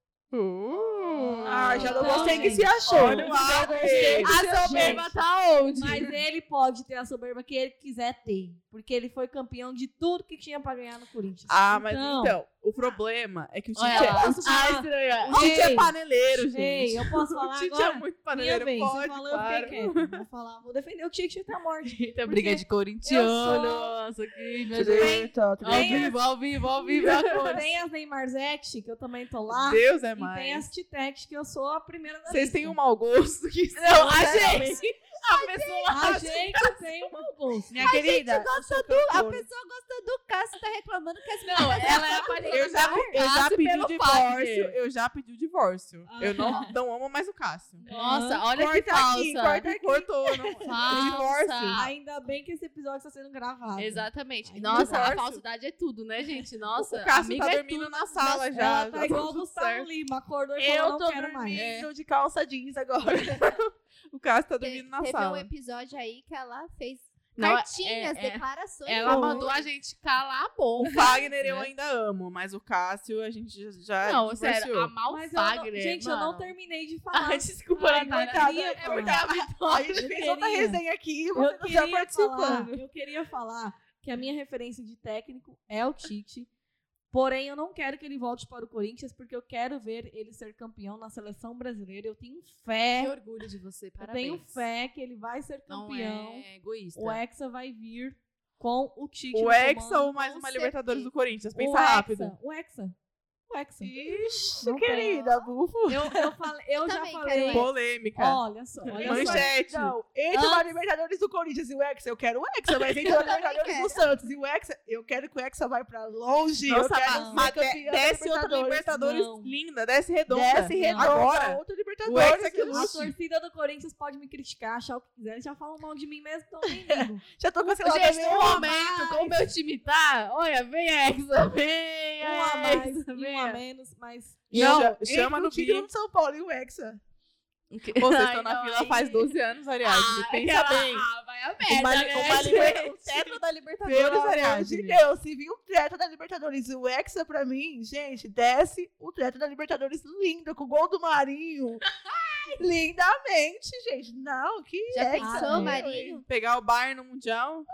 Ah, já não Então, gostei que gente, se achou. olha A soberba tá onde? Mas ele pode ter a soberba que ele quiser ter. Porque ele foi campeão de tudo que tinha pra ganhar no Corinthians. Ah, mas então, o problema é que o Tite, Olha é, o Ah, o Tite é Ei, paneleiro, gente. Ei, eu posso o falar Tite agora? é muito paneleiro, vez, pode, você falou, claro. eu fiquei. Vou falar, vou defender o Tite até a morte. (laughs) Eita, briga de corintiano. sou- Nossa, que meu Deus. Treta, Ao vivo, ao vivo, ao vivo. cores. Tem as Neymar Zete, que eu também tô lá. Deus é e tem mais. as Titex, que eu sou a primeira da Vocês têm um mau gosto que Não, a gente. A pessoa. A gente tem um gosto. Minha querida, Gosta eu do, a pessoa gosta do Cássio, tá reclamando que as Não, ela é apaixonada. Eu já, eu já pedi o divórcio. Eu já pedi o divórcio. Ah. Eu não, não amo mais o Cássio. Nossa, olha que Corta falsa. aqui, corta aqui. Cortou, não. (laughs) Falsa. Divórcio. Ainda bem que esse episódio está sendo gravado. Exatamente. Ai, Nossa, a divórcio. falsidade é tudo, né, gente? Nossa, o Cássio amiga tá é dormindo na sala já. Ela tá igual o Gustavo. Lima, acordou e Eu falou, tô não quero mais. dormindo de calça jeans agora. (laughs) O Cássio tá Te- dormindo na teve sala. um episódio aí que ela fez Não, cartinhas, é- é- declarações. Ela mandou a gente calar a O boca. Fagner eu né? ainda amo, mas o Cássio a gente já Não, divorciou. sério, amar o eu não- gente, eu não mano. terminei de falar. Ai, (laughs) desculpa, Ai, Natália. coitada, É é porque a A Vitória. gente Eu fez outra resenha aqui e eu você não tá queria participando. falar, eu queria falar que a minha referência de técnico é o Tite. Porém, eu não quero que ele volte para o Corinthians, porque eu quero ver ele ser campeão na seleção brasileira. Eu tenho Que fé. orgulho de você, Eu parabéns. tenho fé que ele vai ser Não campeão. é egoísta. O Hexa vai vir com o Tite. O Hexa ou mais uma Libertadores do Corinthians? O Pensa rápido. Hexa, O Hexa. O Hexa. Ixi, Não querida, bufo. Eu, eu, falei, eu, Eu já quero falei. Polêmica. Olha só, olha só. Manchete. Não, entre Antes- uma Libertadores do Corinthians e o Hexa, eu quero o Hexa, mas entre (laughs) uma também Libertadores quero. do Santos e o Hexa, eu quero que o Hexa vai pra longe. eu Nossa, quero mas campeã da desce outra Libertadores Não. linda, desce redonda. Desce redonda, Agora. outra Libertadores. Libertadores. Hexa que eu A torcida do Corinthians pode me criticar, achar o que quiser. Já falam mal de mim mesmo, então eu nem. (laughs) Já tô cancelada Gente, no momento, como meu time tá, olha, vem Hexa, vem mais e um a menos, mas. Não, Chama- o no título bi. do São Paulo e o Hexa. Vocês estão na fila aí- faz 12 anos, Ariadne. Ah, Pensa aquela- bem. Ah, vai a merda, né, uma gente? liber- o teto (laughs) da Libertadores, amor de Ariadne. Deus, se vir um teto da Libertadores e o Hexa pra mim, gente, desce o teto da Libertadores lindo, com o gol do Marinho. (laughs) Lindamente, gente. Não, que Já Hexa, pensou, Marinho? Pegar o Bayern no Mundial. Um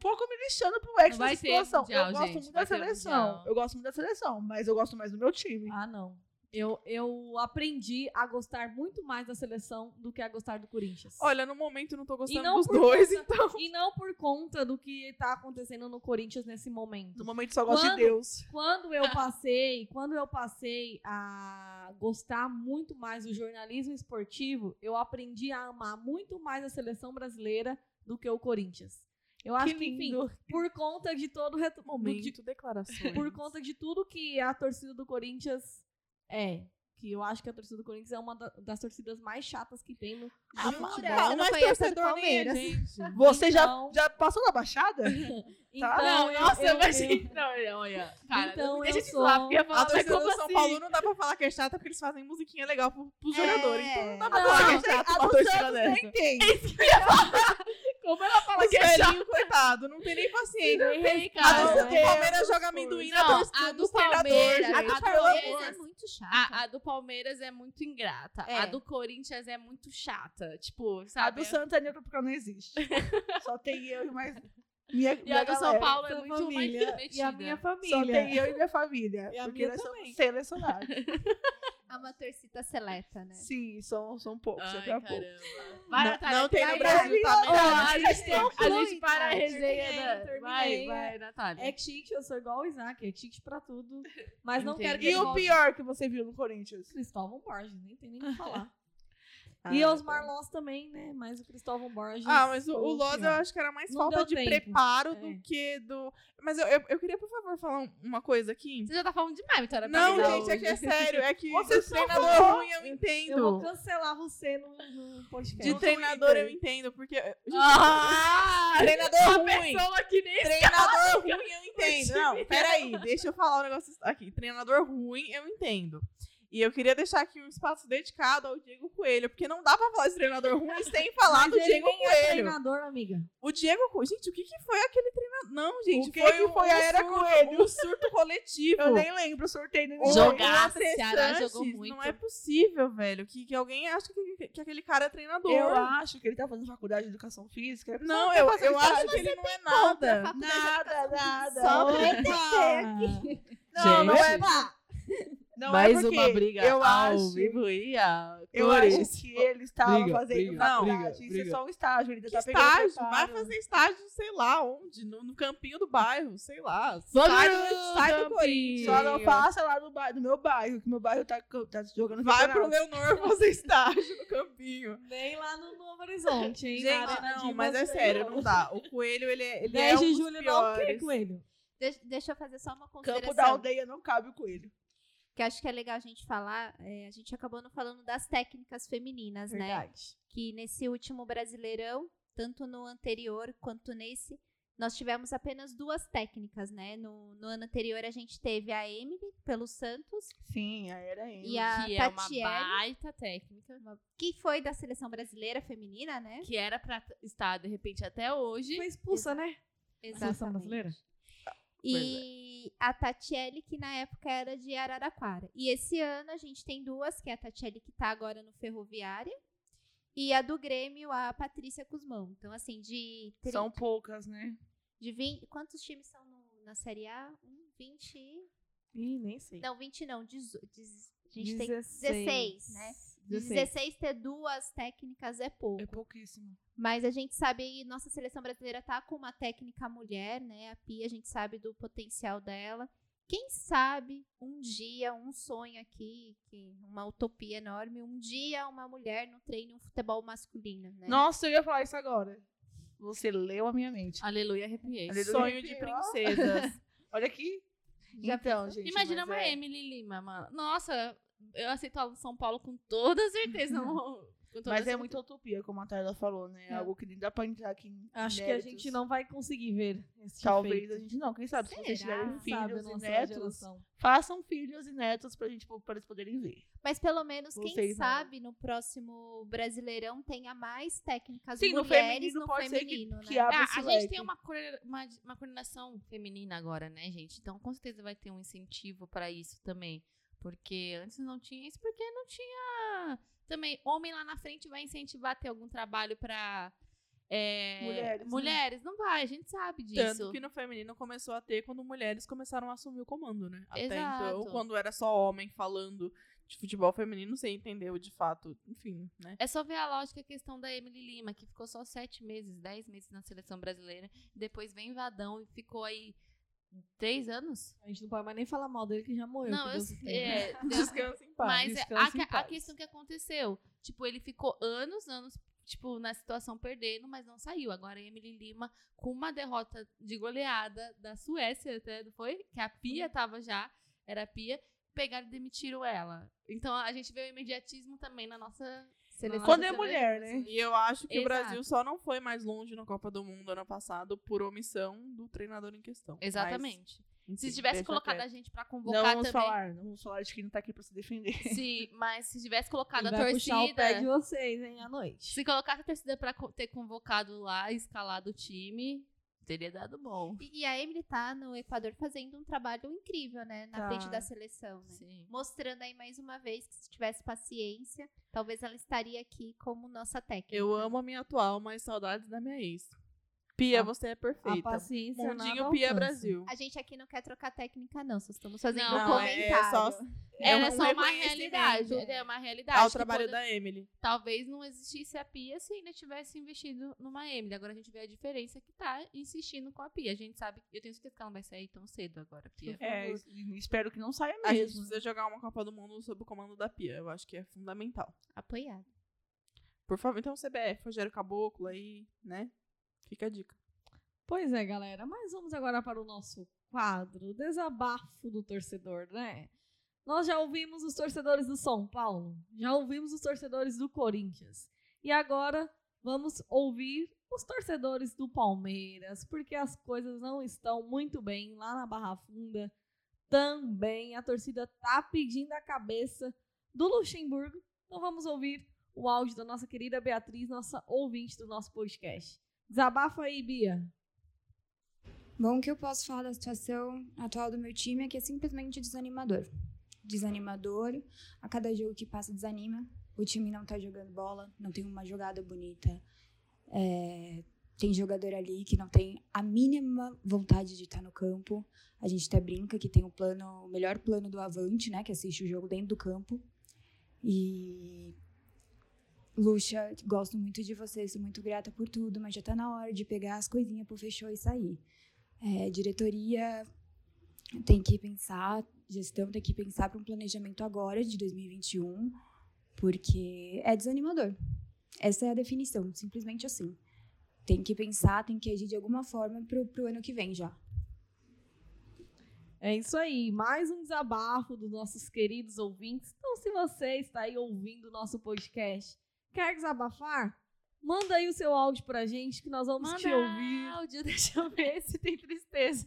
pouco me lixando pro nessa ter situação. Mundial, eu gosto gente, muito da seleção. Mundial. Eu gosto muito da seleção, mas eu gosto mais do meu time. Ah, não. Eu, eu aprendi a gostar muito mais da seleção do que a gostar do Corinthians. Olha, no momento eu não tô gostando não dos dois, conta- então. E não por conta do que tá acontecendo no Corinthians nesse momento. No momento só gosto Quando- de Deus. Quando eu passei, quando eu passei a gostar muito mais do jornalismo esportivo, eu aprendi a amar muito mais a seleção brasileira do que o Corinthians. Eu acho que, enfim, lindo. por conta de todo reto- do- de- Momento, declarações. por conta de tudo que a torcida do Corinthians é. Que eu acho que a torcida do Corinthians é uma da- das torcidas mais chatas que tem no. Jura? não mas a do torcedor nem é Palmeiras? gente. (laughs) Você Então- já, já passou da Baixada? (laughs) Então, Não, eu- nossa, eu- imagina. (laughs) Não, olha, cara, Então, não deixa eu sou- zoar, porque ia falar, A mas torcida do São assim? Paulo não dá pra falar que é chata porque eles fazem musiquinha legal pro, pros É. jogadores. Então não dá pra Não, falar que é a chata uma do torcida Santos dessa. nem tem. Como ela fala Os que é chato? velhinhos, coitado, não tem nem paciência. Não tem, A cara. do Deus, Palmeiras joga amendoim Não, na a torcida do dos treinadores, Palmeiras, a do Palmeiras amor. é muito chato. A, a do Palmeiras é muito ingrata. É. A do Corinthians é muito chata. Tipo, A sabe? do Santos é neutra porque não existe. (laughs) Só tem eu e mais. Minha, E minha a do São. Paulo é muito mais família divertida. e a minha Só família. tem eu e minha família. E a porque minha nós também. somos selecionados. (laughs) É uma torcida seleta, né? Sim, são, são poucos, Ai, sempre caramba. Vai, Não- Natália, não tem no vai, Brasil, tá? Ó, Natália? a gente, tem, a Conclui, gente para a cara. resenha Terminei, da... terminei, Vai, é. vai, Natália. É chique, eu sou igual o Isaac, é chique pra tudo. Mas não Entendi. quero que E o pior que você viu no Corinthians? Cristóvão Borges, nem tem nem o que falar. Ah, e os tá. Também, né? Mas o Cristóvão Borges. Ah, mas o, o Loz eu acho que era mais falta de tempo. preparo É. do que do. Mas eu, eu, eu queria, por favor, falar um- uma coisa aqui. Você já tá falando demais, Vitória. Não, gente, é que é hoje. sério. É que (laughs) Você de treinador falou. ruim eu entendo. Eu vou cancelar você no, no podcast. De treinador eu entendo, porque. (laughs) Gente, Ah! treinador A ruim. pessoa que nem Treinador ruim eu entendo. Não, peraí, deixa eu falar um negócio aqui. Treinador ruim eu entendo. E eu queria deixar aqui um espaço dedicado ao Diego Coelho, porque não dá pra falar de treinador ruim sem falar Mas do ele Diego nem é Coelho. treinador, amiga. O Diego Coelho. Gente, o que, que foi aquele treinador? Não, gente, O que foi, que um, foi a um Era surto, Coelho? um surto coletivo. Eu nem lembro o sorteio nem Jogar, Ceará jogou muito. Não é possível, velho, que, que alguém acha que, que aquele cara é treinador. Eu acho que ele tá fazendo faculdade de educação física. Não, Ele eu, fazendo eu acho que ele não é nada. Nada, nada. Só pra entender Não, não é. Opa! Não Mais é porque uma briga eu ao acho, vivo e a Eu acho que ele estava Briga, fazendo briga, faculdade. briga, Isso é briga. só um estágio. Ele tá pegando estágio? Vai fazer estágio, sei lá onde, no, no campinho do bairro, sei lá. Sai do, sai do. Corinthians. Só não faça lá no, bairro, no meu bairro, que meu bairro tá, tá jogando Vai pro campeonato. Leonor fazer estágio no campinho. (laughs) Nem lá no Novo Horizonte, hein? Gente, não, mas é sério, não. dá. O Coelho, ele, é- ele 10 é um de dos julho não, o. Coelho? Deixa, deixa eu fazer só uma Campo consideração. da aldeia não cabe o coelho. Que acho que é legal a gente falar. é, a gente acabou não falando das técnicas femininas, né? Verdade. Que nesse último Brasileirão, tanto no anterior quanto nesse, nós tivemos apenas duas técnicas, né? No, no ano anterior a gente teve a Emily pelo Santos Sim, aí era ele. e a que é uma Tatiele, baita técnica. que foi da seleção brasileira feminina, né? Que era pra estar, de repente, até hoje. Foi expulsa, né? Seleção Exatamente. brasileira? E a Tatiele, que na época era de Araraquara. E esse ano a gente tem duas, que é a Tatiele que tá agora no Ferroviária. E a do Grêmio, a Patrícia Cusmão. Então, assim, de, tri- São poucas, né? de 20. Quantos times são no- na Série A? Um, 20. e- Ih, nem sei. Não, 20 não. dezo- dez- a gente tem 16, né? De 16. 16 ter duas técnicas é pouco. É pouquíssimo. Mas a gente sabe aí, nossa seleção brasileira tá com uma técnica mulher, né? A Pia, a gente sabe do potencial dela. Quem sabe um dia, um sonho aqui, que uma utopia enorme, um dia uma mulher não treine um futebol masculino, né? Nossa, eu ia falar isso agora. Você leu a minha mente. Aleluia, arrepiei. Aleluia. Sonho de arrepiou. princesas. (laughs) Olha aqui. Já então, gente. Imagina uma é- Emily Lima, mano. Nossa, eu aceito o São Paulo com toda certeza. não- (laughs) com toda Mas é certeza. muita utopia, como a Tayla falou, né? É. Algo que nem dá pra entrar aqui em Acho que a méritos. gente não vai conseguir ver esse Talvez feito. a gente não. Quem sabe, se vocês Será? tiverem Quem sabe filhos e netos, geração. façam filhos e netos pra gente, para eles poderem ver. Mas pelo menos, quem Vocês não. sabe, no próximo Brasileirão tenha mais técnicas Sim, no mulheres feminino no pode ser que- feminino, que né? abra Ah, a gente leque. tem uma, uma, uma coordenação feminina agora, né, gente? Então, com certeza vai ter um incentivo pra isso também. Porque antes não tinha isso, porque não tinha. Também, homem lá na frente vai incentivar a ter algum trabalho pra. é, Mulheres, né? mulheres. não vai, a gente sabe disso. Tanto que no feminino começou a ter quando mulheres começaram a assumir o comando, né? Até Exato. então, quando era só homem falando de futebol feminino, você entendeu de fato, enfim, né? É só ver a lógica a questão da Emily Lima, que ficou só sete meses, dez meses na seleção brasileira. Depois vem Vadão e ficou aí três anos? A gente não pode mais nem falar mal dele que já morreu. Não, eu sei. É, (laughs) Descansa em paz. Mas é a, em a paz. questão que aconteceu, tipo, ele ficou anos, anos, tipo, na situação perdendo, mas não saiu. Agora a Emily Lima, com uma derrota de goleada da Suécia, até, não foi? Que a Pia tava já, era a Pia, pegaram e demitiram ela. Então a gente vê o imediatismo também na nossa. Quando é mulher, né? E eu acho que o Exato. Brasil só não foi mais longe na Copa do Mundo ano passado por omissão do treinador em questão. Mas, Exatamente. enfim, Se tivesse colocado quieto. a gente pra Não convocar vamos também. falar, não vamos falar de quem não tá aqui pra se defender. Sim, mas se tivesse colocado Ele a vai puxar o pé de torcida. vocês, hein, à noite. Se colocasse a torcida pra ter convocado lá, escalado o time, teria dado bom. E, e a Emily tá no Equador fazendo um trabalho incrível, né? Na Tá. frente da seleção, né? Sim. Mostrando aí mais uma vez que se tivesse paciência, talvez ela estaria aqui como nossa técnica. Eu amo a minha atual, mas saudades da minha ex. Pia, A- você é A perfeita. paciência Mundinho nada Pia alcança. Brasil. A gente aqui não quer trocar técnica, não. Só estamos fazendo Não, um é comentário. só- É Era um só uma realidade. É uma realidade. Ao que trabalho poder- da Emily. Talvez não existisse a Pia se ainda tivesse investido numa Emily. Agora a gente vê a diferença que tá insistindo com a Pia. A gente sabe, eu tenho certeza que ela não vai sair tão cedo agora, Pia. É, espero que não saia A gente mesmo. precisa jogar uma Copa do Mundo sob o comando da Pia. Eu acho que é fundamental. Apoiado. Por favor, então CBF, Rogério Caboclo aí, né? Fica a dica. Pois é, galera. Mas vamos agora para o nosso quadro, desabafo do torcedor, né? Nós já ouvimos os torcedores do São Paulo, já ouvimos os torcedores do Corinthians. E agora vamos ouvir os torcedores do Palmeiras, porque as coisas não estão muito bem lá na Barra Funda. Também a torcida tá pedindo a cabeça do Luxemburgo. Então vamos ouvir o áudio da nossa querida Beatriz, nossa ouvinte do nosso podcast. Desabafa aí, Bia. Bom, o que eu posso falar da situação atual do meu time é que é simplesmente desanimador. Desanimador, a cada jogo que passa desanima. O time não tá jogando bola, não tem uma jogada bonita. É, tem jogador ali que não tem a mínima vontade de estar no campo. A gente até brinca que tem o plano, o melhor plano do Avante, né? Que assiste o jogo dentro do campo. E Luxa, gosto muito de você, sou muito grata por tudo, mas já tá na hora de pegar as coisinhas pro fechou e sair. É, diretoria tem que pensar, gestão tem que pensar para um planejamento agora de 2021, porque é desanimador. Essa é a definição, simplesmente assim. Tem que pensar, tem que agir de alguma forma pro, pro ano que vem já. É isso aí, mais um desabafo dos nossos queridos ouvintes. Então, se você está aí ouvindo o nosso podcast, quer desabafar? Manda aí o seu áudio pra gente que nós vamos te ouvir áudio, (laughs) deixa eu ver se tem tristeza.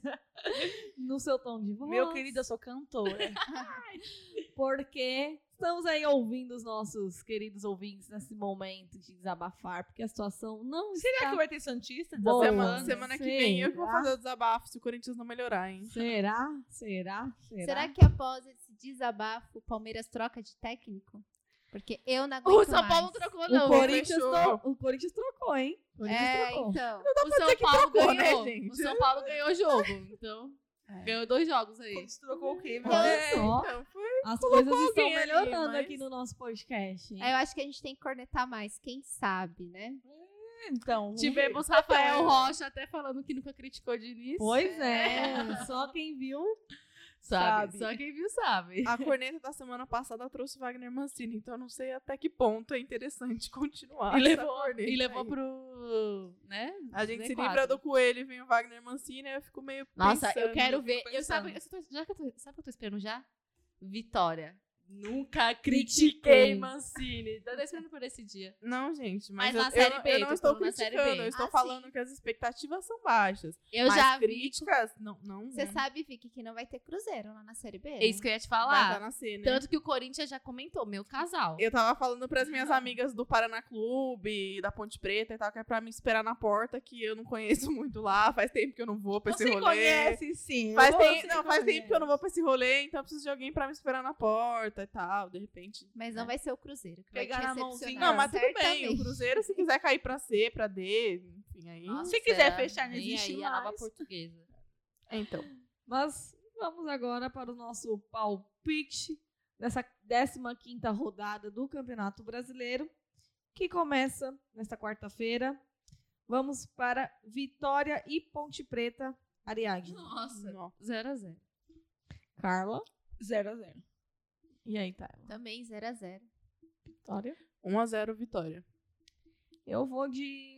no seu tom de voz. Meu querido, eu sou cantora. (laughs) Porque estamos aí ouvindo os nossos queridos ouvintes nesse momento de desabafar, porque a situação não Será está... que vai ter Santista Boa. Semana, semana que vem eu que vou fazer o desabafo se o Corinthians não melhorar, hein? Será? Será? Será? Será que após esse desabafo, o Palmeiras troca de técnico? Porque eu não aguento O São Paulo não mais. trocou, o, não. Corinthians fechou. tro- o Corinthians trocou, hein? O Corinthians É, trocou. então. O São que Paulo trocou, né, ganhou. gente? o São Paulo ganhou o jogo. Então, É. ganhou dois jogos aí. Se trocou o quê, meu Olha Deus? só, Então, foi as coisas estão alguém ali, melhorando mas- aqui no nosso podcast. Aí eu acho que a gente tem que cornetar mais, quem sabe, né? Então, vamos Tivemos. Rafael Rocha até falando que nunca criticou o Diniz. Pois é, só quem viu. Sabe, sabe. Só quem viu sabe. A (laughs) corneta da semana passada trouxe Wagner Mancini, então eu não sei até que ponto é interessante continuar. E levou, corneta e levou aí. pro. né? A gente se Z4. livra do coelho e vem o Wagner Mancini, eu fico meio. Nossa, eu pensando, quero fico ver. Eu sabe, eu tô- já que eu tô, sabe o que eu tô esperando já? Vitória. Nunca Critiquei. Mancini. Tô esperando por esse dia. Não, gente, mas, Mas eu, na Série B, eu não estou criticando, eu estou Ah, falando sim. que as expectativas são baixas. Eu mas já vi. críticas, não, não. Você não sabe, Vicky, que não vai ter Cruzeiro lá na Série B. É né? isso que eu ia te vai falar. estar na cena. Tanto que o Corinthians já comentou, meu casal. Eu tava falando pras minhas amigas do Paraná Clube, da Ponte Preta e tal, que é pra me esperar na porta, que eu não conheço (laughs) muito lá, faz tempo que eu não vou pra esse Você rolê. conhece, sim. Faz, tempo, não, faz tempo que eu não vou pra esse rolê, então eu preciso de alguém pra me esperar na porta e tal, de repente. Mas não vai ser o Cruzeiro. Que Pegar vai te na mãozinha. Não, mas tudo bem. O. Cruzeiro, se quiser cair pra C, pra D, enfim, aí. Nossa, Se quiser fechar, não existe aí a nova mais. portuguesa. Então. Mas vamos agora para o nosso palpite dessa 15ª rodada do Campeonato Brasileiro, que começa nesta quarta-feira. Vamos para Vitória e Ponte Preta, Ariadne. Nossa, Não. 0x0. Carla. 0x0. E aí, Tayla? Também 0x0. Vitória. 1x0 Vitória. Eu vou de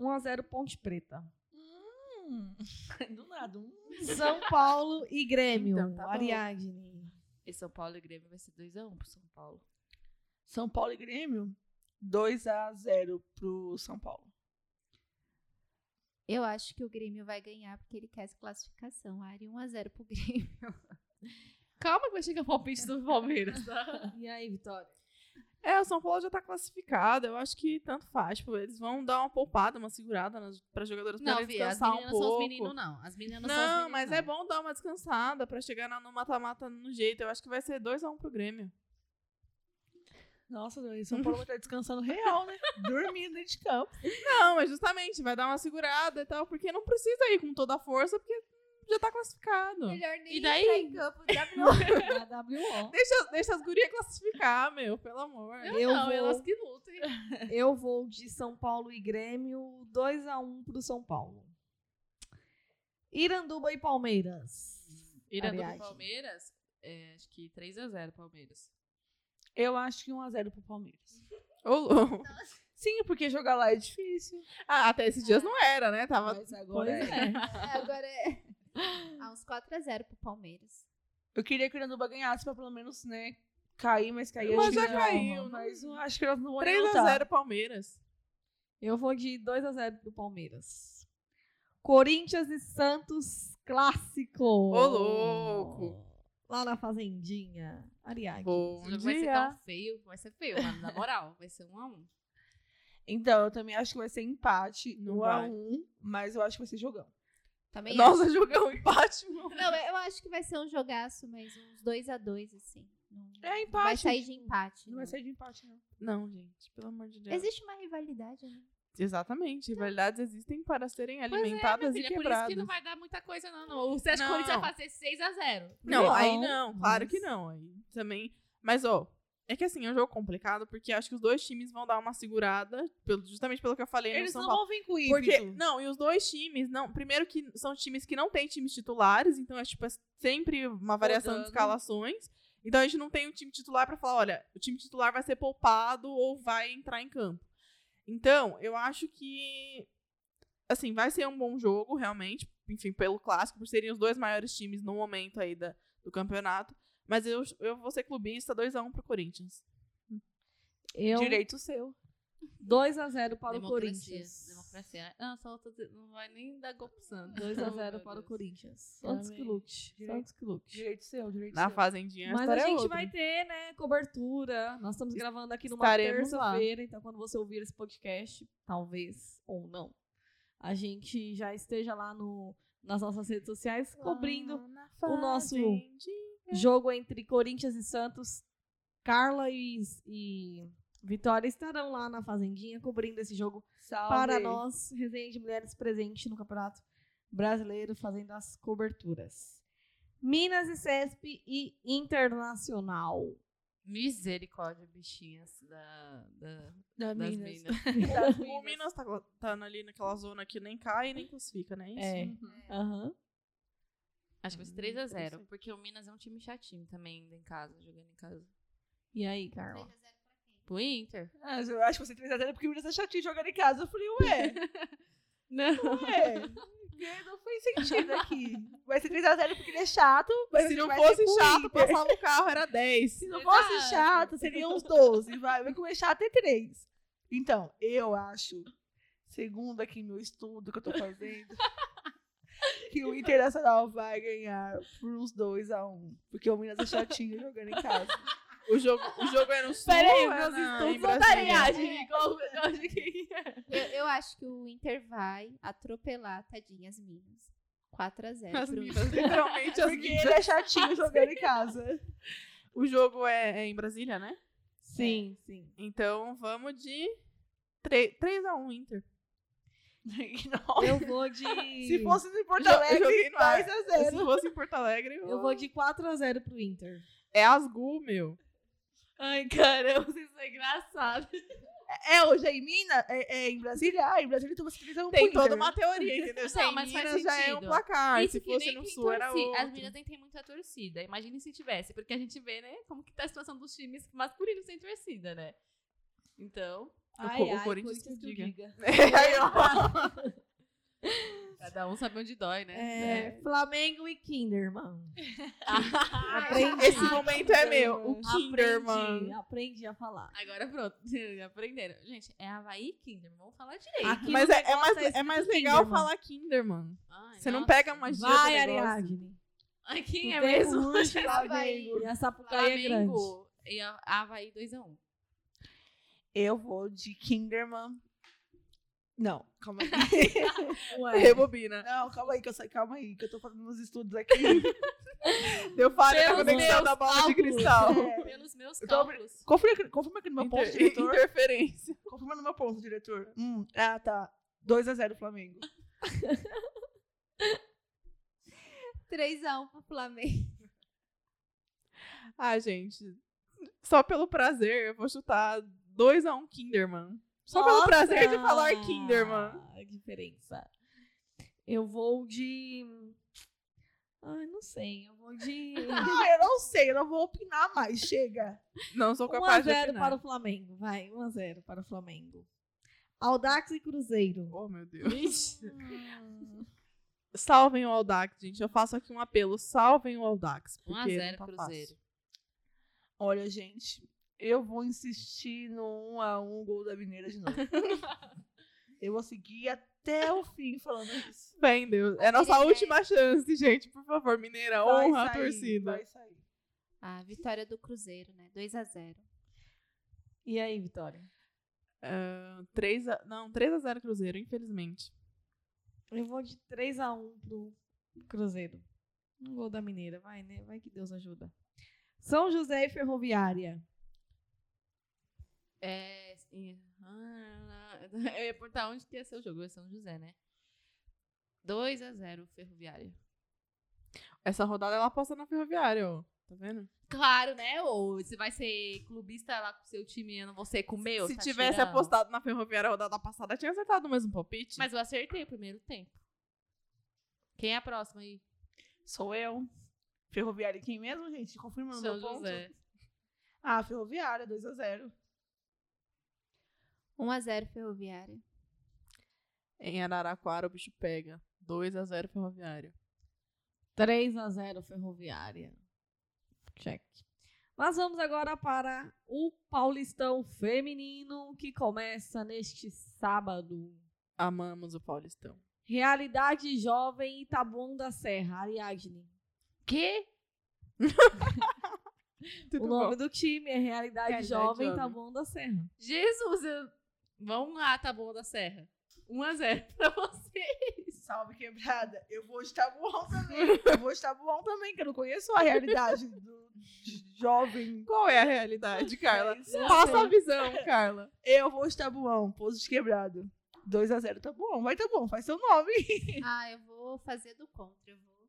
1x0 Ponte Preta. Hum, (laughs) do nada. Um... São Paulo e Grêmio, Então, tá. Ariadne. E São Paulo e Grêmio vai ser 2x1 pro São Paulo. São Paulo e Grêmio, 2x0 pro São Paulo. Eu acho que o Grêmio vai ganhar porque ele quer essa classificação. Ari 1x0 pro Grêmio. (laughs) Calma que vai chegar o palpite do Palmeiras, tá? (laughs) E aí, Vitória? É, o São Paulo já tá classificado. Eu acho que tanto faz. Tipo, eles vão dar uma poupada, uma segurada nas, pra jogadores Não, poderem Vi, as descansar meninas um são os pouco. meninos, não. As meninas não, são os Não, meninos, mas não. é bom dar uma descansada pra chegar no mata-mata no jeito. Eu acho que vai ser 2x1 pro Grêmio. Nossa, o São Paulo vai estar descansando real, né? (laughs) Dormindo dentro de campo. Não, mas justamente, vai dar uma segurada e tal, porque não precisa ir com toda a força, porque já tá classificado. Melhor nem E daí? entrar em campo. (laughs) (laughs) WO. Deixa, deixa as gurias classificar, meu, pelo amor. Eu, Eu não, vou- elas que lutem. (laughs) Eu vou de São Paulo e Grêmio, 2x1 pro São Paulo. Iranduba e Palmeiras. Irando Ariadne. pro Palmeiras, é, acho que 3x0 Palmeiras. Eu acho que 1x0 pro Palmeiras. Ô, louco. Sim, porque jogar lá é difícil. Ah, até esses dias não era, né? Tava. Mas agora Pois é. É, agora é. Ah, uns 4x0 pro Palmeiras. Eu queria que o Iranduba ganhasse pra pelo menos, né, cair, mas cair Mas já que caiu, né? Mas eu acho que elas não vão nem lutar. 3x0 Palmeiras. Eu vou de 2x0 pro Palmeiras. Corinthians e Santos clássico. Ô, louco. Lá na Fazendinha. Ariadne. Bom jogo vai ser dia. tão feio, vai ser feio, mano, na moral. Vai ser 1x1. Então, eu também acho que vai ser empate, Não 1 vai. a 1 mas eu acho que vai ser jogão. Também Nossa, jogão empate, mano. Não, eu acho que vai ser um jogaço, mas uns 2x2, assim. Não, É não empate. Vai sair de empate. Não vai sair de empate, não. Não, gente, pelo amor de Deus. Existe uma rivalidade, né? Exatamente. Rivalidades existem para serem Pois é, alimentadas filha, e por isso quebradas. que não vai dar muita coisa, não. não. O Sete Não. Corinthians vai fazer 6x0. Não, Não, aí não, claro mas- que não. Aí também. Mas, ó, é que assim, é um jogo complicado, porque acho que os dois times vão dar uma segurada, pelo- justamente pelo que eu falei no Eles São não Paulo. vão vir com ímpeto. Porque, não, e os dois times, não, primeiro que são times que não têm times titulares, então é tipo é sempre uma variação de Rodando. escalações. Então a gente não tem um time titular pra falar, olha, o time titular vai ser poupado ou vai entrar em campo. Então, eu acho que assim, vai ser um bom jogo, realmente, enfim, pelo clássico, por serem os dois maiores times no momento aí da, do campeonato. Mas eu, eu vou ser clubista 2x1 pro Corinthians. Eu, Direito seu. 2x0 para o Democracia. Corinthians. Democracia. Não, só tô não vai nem dar gol pro Santos. 2x0 Oh, para o Corinthians. Santos que lute. Direito. Santos que lute. Direito seu, direito Na seu. fazendinha, a Mas a é gente outra. vai ter, né, cobertura. Nós estamos gravando aqui numa terça-feira, então quando você ouvir esse podcast, talvez ou não, a gente já esteja lá no, nas nossas redes sociais cobrindo o nosso jogo entre Corinthians e Santos. Carla e, e Vitória estarão lá na Fazendinha cobrindo esse jogo Salve. para nós, resenha de mulheres presente no Campeonato Brasileiro, fazendo as coberturas. Minas e CESP e Internacional. Misericórdia, bichinhas da, da, Da das Minas. minas. (laughs) O Minas tá, tá ali naquela zona que nem cai e nem classifica, né? Isso? É. Aham. Acho que vai ser 3x0, porque o Minas é um time chatinho também, indo em casa, jogando em casa. E aí, Carla? Pro Inter. Ah, eu acho que você 3x0 porque o Minas é chatinho jogando em casa. Eu falei, ué. (laughs) Não. Ué. Porque não fez sentido aqui. Vai ser 3x0 porque ele é chato. Mas Se não fosse chato, Inter. passava o carro, era 10. Se não fosse Exato. chato, seriam uns 12. Vai, vai comer chato é 3. Então, eu acho, segundo aqui meu estudo que eu tô fazendo, que o Internacional vai ganhar por uns 2x1. Porque o Minas é chatinho jogando em casa. O jogo, o jogo é no sul Peraí, é meus estudos em não tá Brasília? reagem. Qual eu acho que Eu, acho que o Inter vai atropelar, tadinha, as Minas. 4x0 As minas, literalmente as Porque minas. ele é chatinho jogando em casa. O jogo é, é em Brasília, né? Sim, sim. Então vamos de 3, 3x1 Inter. Eu vou (laughs) de. Se fosse no Porto Alegre, no ar. 2x0. Se fosse em Porto Alegre, eu... Eu vou de 4x0 pro Inter. é Asgul, meu. Ai, caramba, (laughs) isso é engraçado. É hoje é em Minas? É, é em Brasília? Ah, em Brasília tu você um Tem toda uma teoria, entendeu? Se é Não, em mas faz Minas já é um placar. Isso se fosse no sul, era torci- outro. As meninas nem tem muita torcida. Imagine se tivesse, porque a gente vê, né, como que tá a situação dos times masculinos sem torcida, né? Então, O Co- o Corinthians que diga. (laughs) Aí, ó. cada um sabe onde dói, né? É, Flamengo e Kinderman. (laughs) Aprendi. Esse momento é meu. O Aprendi, Kinderman. aprendi a falar. Agora pronto, (laughs) aprenderam. Gente, é Havaí e Kinder, vamos falar direito. Aqui Mas é, é mais, é mais legal Kinderman. falar Kinderman. Ai, Você não nossa. pega a magia Vai. Ariadne. Ai, quem Tu é mesmo? Havaí. Flamengo. E a Sapucaí é grande. E a Havaí 2x1. Eu vou de Kinderman. Não, calma aí. (laughs) Ué. Rebobina. Não, calma aí, que eu sei, calma aí, que eu tô fazendo meus estudos aqui. (laughs) Deu falha na conexão da bola de cálculos. cristal. É. Pelos meus Eu tô cálculos. Confirma, aqui- confirma aqui no meu ponto, Inter- diretor. interferência. Confirma no meu ponto, diretor. Hum, ah, tá. 2x0 Flamengo. (laughs) 3x1 pro Flamengo. Ah, gente. Só pelo prazer, eu vou chutar 2x1 Kinderman. Só pelo Nossa! prazer de falar Kinderman. A diferença. Eu vou de. Ai, não sei. Eu vou de. (laughs) Ah, eu não sei, eu não vou opinar mais, chega. Não sou capaz de 1x0 opinar. para o Flamengo. Vai, 1x0 para o Flamengo. Aldax e Cruzeiro. Oh, meu Deus. (laughs) Salvem o Aldax, gente. Eu faço aqui um apelo. Salvem o Aldax. porque 1x0 não tá Cruzeiro. fácil. Olha, gente, eu vou insistir no 1x1 gol da Mineira de novo. (laughs) eu vou seguir até o fim falando isso. Fé em Deus. É a nossa última chance, gente. Por favor, Mineira, Vai honra a sair, torcida. Vai sair. A vitória do Cruzeiro, né? 2x0. E aí, Vitória? Ah, 3 a... Não, 3x0 Cruzeiro, infelizmente. Eu vou de 3x1 pro Cruzeiro. Um gol da Mineira. Vai, né? Vai que Deus ajuda. São José e Ferroviária. É. ah, (laughs) Eu ia perguntar onde que ia ser o jogo. É São José, né? 2x0 Ferroviária. Essa rodada ela aposta na Ferroviária, ó. Tá vendo? Claro, né? Ou você vai ser clubista lá com o seu time e eu não vou ser com o meu? Se tá tivesse tirando? apostado na Ferroviária a rodada passada, tinha acertado o mesmo palpite. Mas eu acertei o primeiro tempo. Quem é a próxima aí? Sou eu. Ferroviária quem mesmo, gente? Confirma no São meu ponto. José. Ah, Ferroviária, 2x0. 1x0 Ferroviária. Em Araraquara o bicho pega. 2x0 Ferroviária. 3x0 Ferroviária. Check. Mas vamos agora para o Paulistão Feminino, que começa neste sábado. Amamos o Paulistão. Realidade Jovem Itabum da Serra, Ariadne. Que? (laughs) Tudo o nome bom. do time é Realidade, Realidade Jovem Jovem. Itabum da Serra. Jesus! Eu... Vamos lá, tá bom da Serra. 1x0 (laughs) pra vocês. Salve, quebrada. Eu vou estar bom também. Eu vou estar bom também, que eu não conheço a realidade do jovem. Qual é a realidade, Carla? Passa a visão, Carla. Eu vou estar bom, pouso de quebrado. 2x0 tá bom, vai tá bom, faz seu nome. (laughs) Ah, eu vou fazer do contra. Eu vou.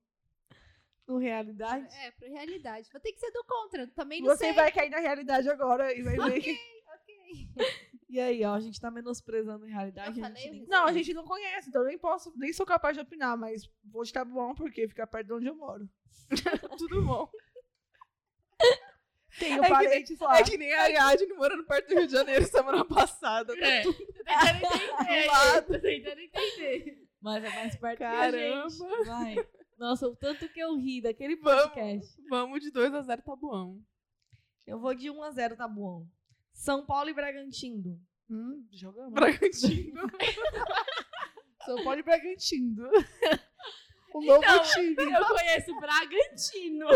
No Realidade. É, pro realidade. Vou ter que ser do contra. Também não Você sei. vai cair na realidade agora e vai ver que. Ok. (laughs) E aí, ó, a gente tá menosprezando a realidade. Eu a gente nem. Não, a gente não conhece, então eu nem posso, nem sou capaz de opinar, mas vou estar bom porque fica perto de onde eu moro. (laughs) Tudo bom. Tenho É que parentes lá. É que nem a Ariadne morando perto do Rio de Janeiro semana passada. É. Tô tentando (laughs) entender. Tô tentando entender. Mas é mais perto Caramba. que a gente. Vai. Nossa, o tanto que eu ri daquele Vamos. podcast. Vamos de 2x0 Tabuão. Eu vou de 1x0, tá bom. São Paulo e Bragantino. Hum, jogamos. Bragantino. (laughs) São Paulo e Bragantino. O novo Então, time. Eu conheço Bragantino.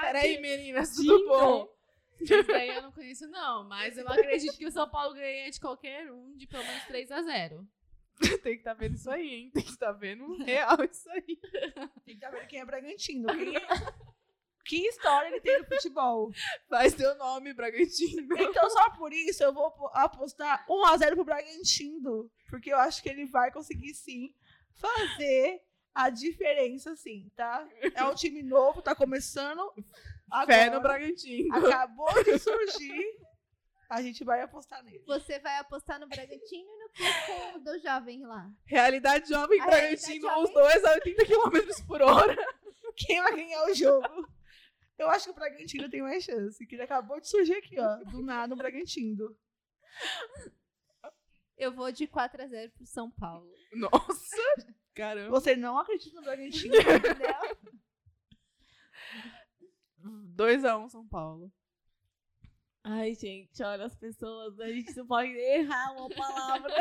Peraí, meninas, tudo bom? Isso daí eu não conheço, não. Mas eu acredito que o São Paulo ganha de qualquer um de pelo menos 3x0. (laughs) Tem que estar vendo isso aí, hein? Tem que estar vendo real isso aí. (laughs) Tem que tá vendo quem é Bragantino. Quem é- Que história ele tem no futebol. (laughs) Faz teu nome, Bragantino. Então, só por isso, eu vou po- apostar 1x0 pro Bragantino. Porque eu acho que ele vai conseguir, sim, fazer a diferença, sim, tá? É um time novo, tá começando. Fé no agora, Bragantino. Acabou de surgir. A gente vai apostar nele. Você vai apostar no Bragantino e no que com o do jovem lá? Realidade jovem, A Bragantino, realidade os dois a 80 km por hora. Quem vai ganhar o jogo? Eu acho que o Bragantino tem mais chance. Que ele acabou de surgir aqui, ó. Do nada, o Bragantino. Eu vou de 4x0 pro São Paulo. Nossa! (laughs) Caramba. Você não acredita no Bragantino? 2x1 São Paulo. Ai, gente, olha as pessoas. A gente não pode errar uma palavra.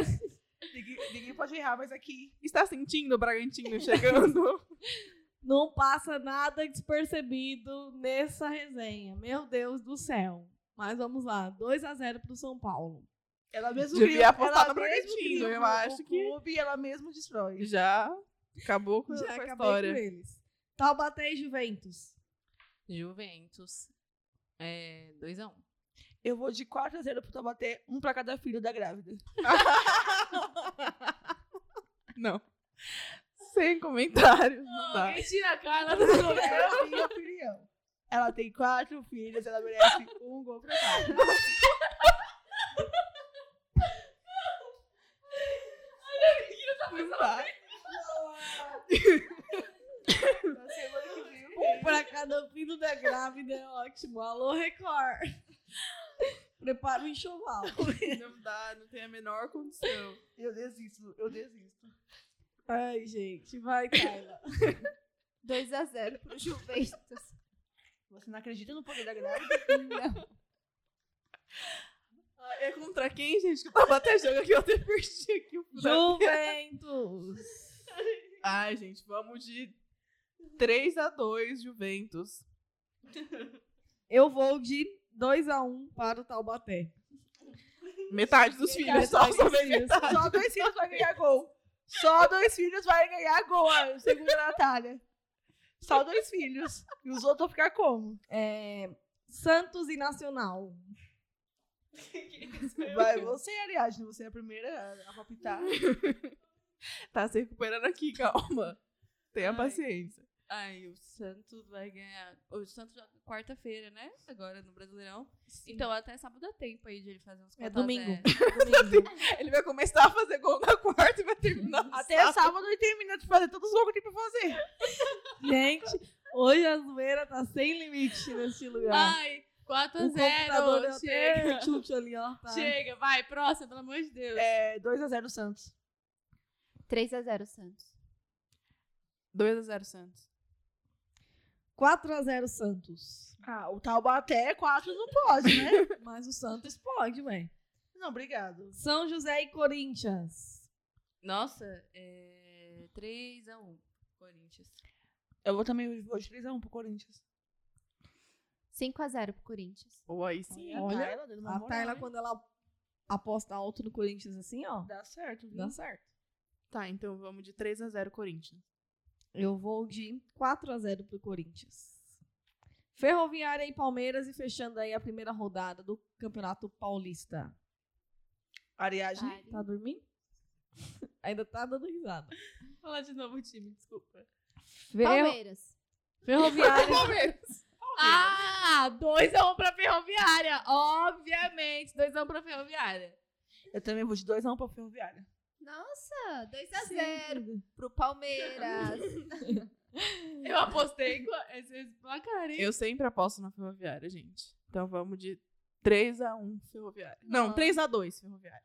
ninguém, ninguém pode errar, mas aqui. Está sentindo o Bragantino chegando? (laughs) Não passa nada despercebido nessa resenha. Meu Deus do céu. Mas vamos lá. 2x0 pro São Paulo. Ela mesmo Devia cria- apostar ela no Bragantino, eu acho o que- clube ela mesmo destrói. Já acabou com, Já com a história. com eles. Taubaté e Juventus. Juventus. É 2x1. Eu vou de 4x0 pro Taubaté, um pra cada filho da grávida. (laughs) Não. (laughs) Sem comentários. Não. Quem tira a Carla É a minha opinião. Ela tem quatro filhos, ela merece um gol pra cada. Vem, Um pra cada filho da grávida é ótimo. Alô, Record. Prepara o enxoval. Não dá, não tem a menor condição. Eu desisto, eu desisto. Ai, gente. Vai, Kyla. 2x0 (laughs) pro Juventus. Você não acredita no poder da grávida? Não. Ah, É contra quem, gente? Que eu tava até jogando aqui, eu até perdi aqui o Juventus. Ai, gente, vamos de 3x2 Juventus. Eu vou de 2x1 para o Taubaté. Metade dos filhos, Metade só dos só filhos. metade. Só dois filhos vai ganhar gol. Só dois filhos vai ganhar ó, segundo a Natália. Só dois filhos. E os outros vão ficar como? É, Santos e Nacional. Vai você, Ariadne, você é a primeira a- a palpitar. (laughs) Tá se recuperando aqui, calma. Tenha Ai. paciência. Ai, o Santos vai ganhar. O Santos joga quarta-feira, né? Agora no Brasileirão. Então até sábado dá tempo aí de ele fazer uns É 4 a domingo. 0. (laughs) Domingo. (laughs) Ele vai começar a fazer gol na quarta e vai terminar no Até sábado. sábado ele termina de fazer todos os gols que tem pra fazer. (laughs) Gente, hoje a zoeira tá sem limite nesse lugar. Ai, 4 a o computador 0 deu até Chega. chute ali, ó. Tá. Chega, vai, próximo, pelo amor de Deus. É 2x0 Santos. 3x0 Santos. 2x0 Santos. 4x0 Santos. Ah, o Taubaté 4 não pode, né? (laughs) Mas o Santos pode, ué. Não, obrigado. São José e Corinthians. Nossa, é 3x1 Corinthians. Eu vou também vou de 3x1 pro Corinthians. 5x0 pro Corinthians. Ou aí sim. Olha, Tayla A Tayla, quando ela aposta alto no Corinthians assim, ó, Dá certo, viu? dá certo. Tá, então vamos de 3x0 Corinthians. Eu vou de 4x0 pro Corinthians. Ferroviária e Palmeiras e fechando aí a primeira rodada do Campeonato Paulista. Ariadne. Ari. Tá dormindo? (laughs) Ainda tá dando risada. Fala de novo o time, desculpa. Ferro- Palmeiras. Ferroviária. (laughs) Palmeiras. Ah, 2x1 pra Ferroviária. Obviamente, 2x1 pra Ferroviária. Eu também vou de 2x1 pra Ferroviária. Nossa, 2x0 pro Palmeiras. (laughs) Eu apostei com esses placares. Eu sempre aposto na Ferroviária, gente. Então vamos de 3x1 Ferroviária. Não, Nossa. 3x2 Ferroviária.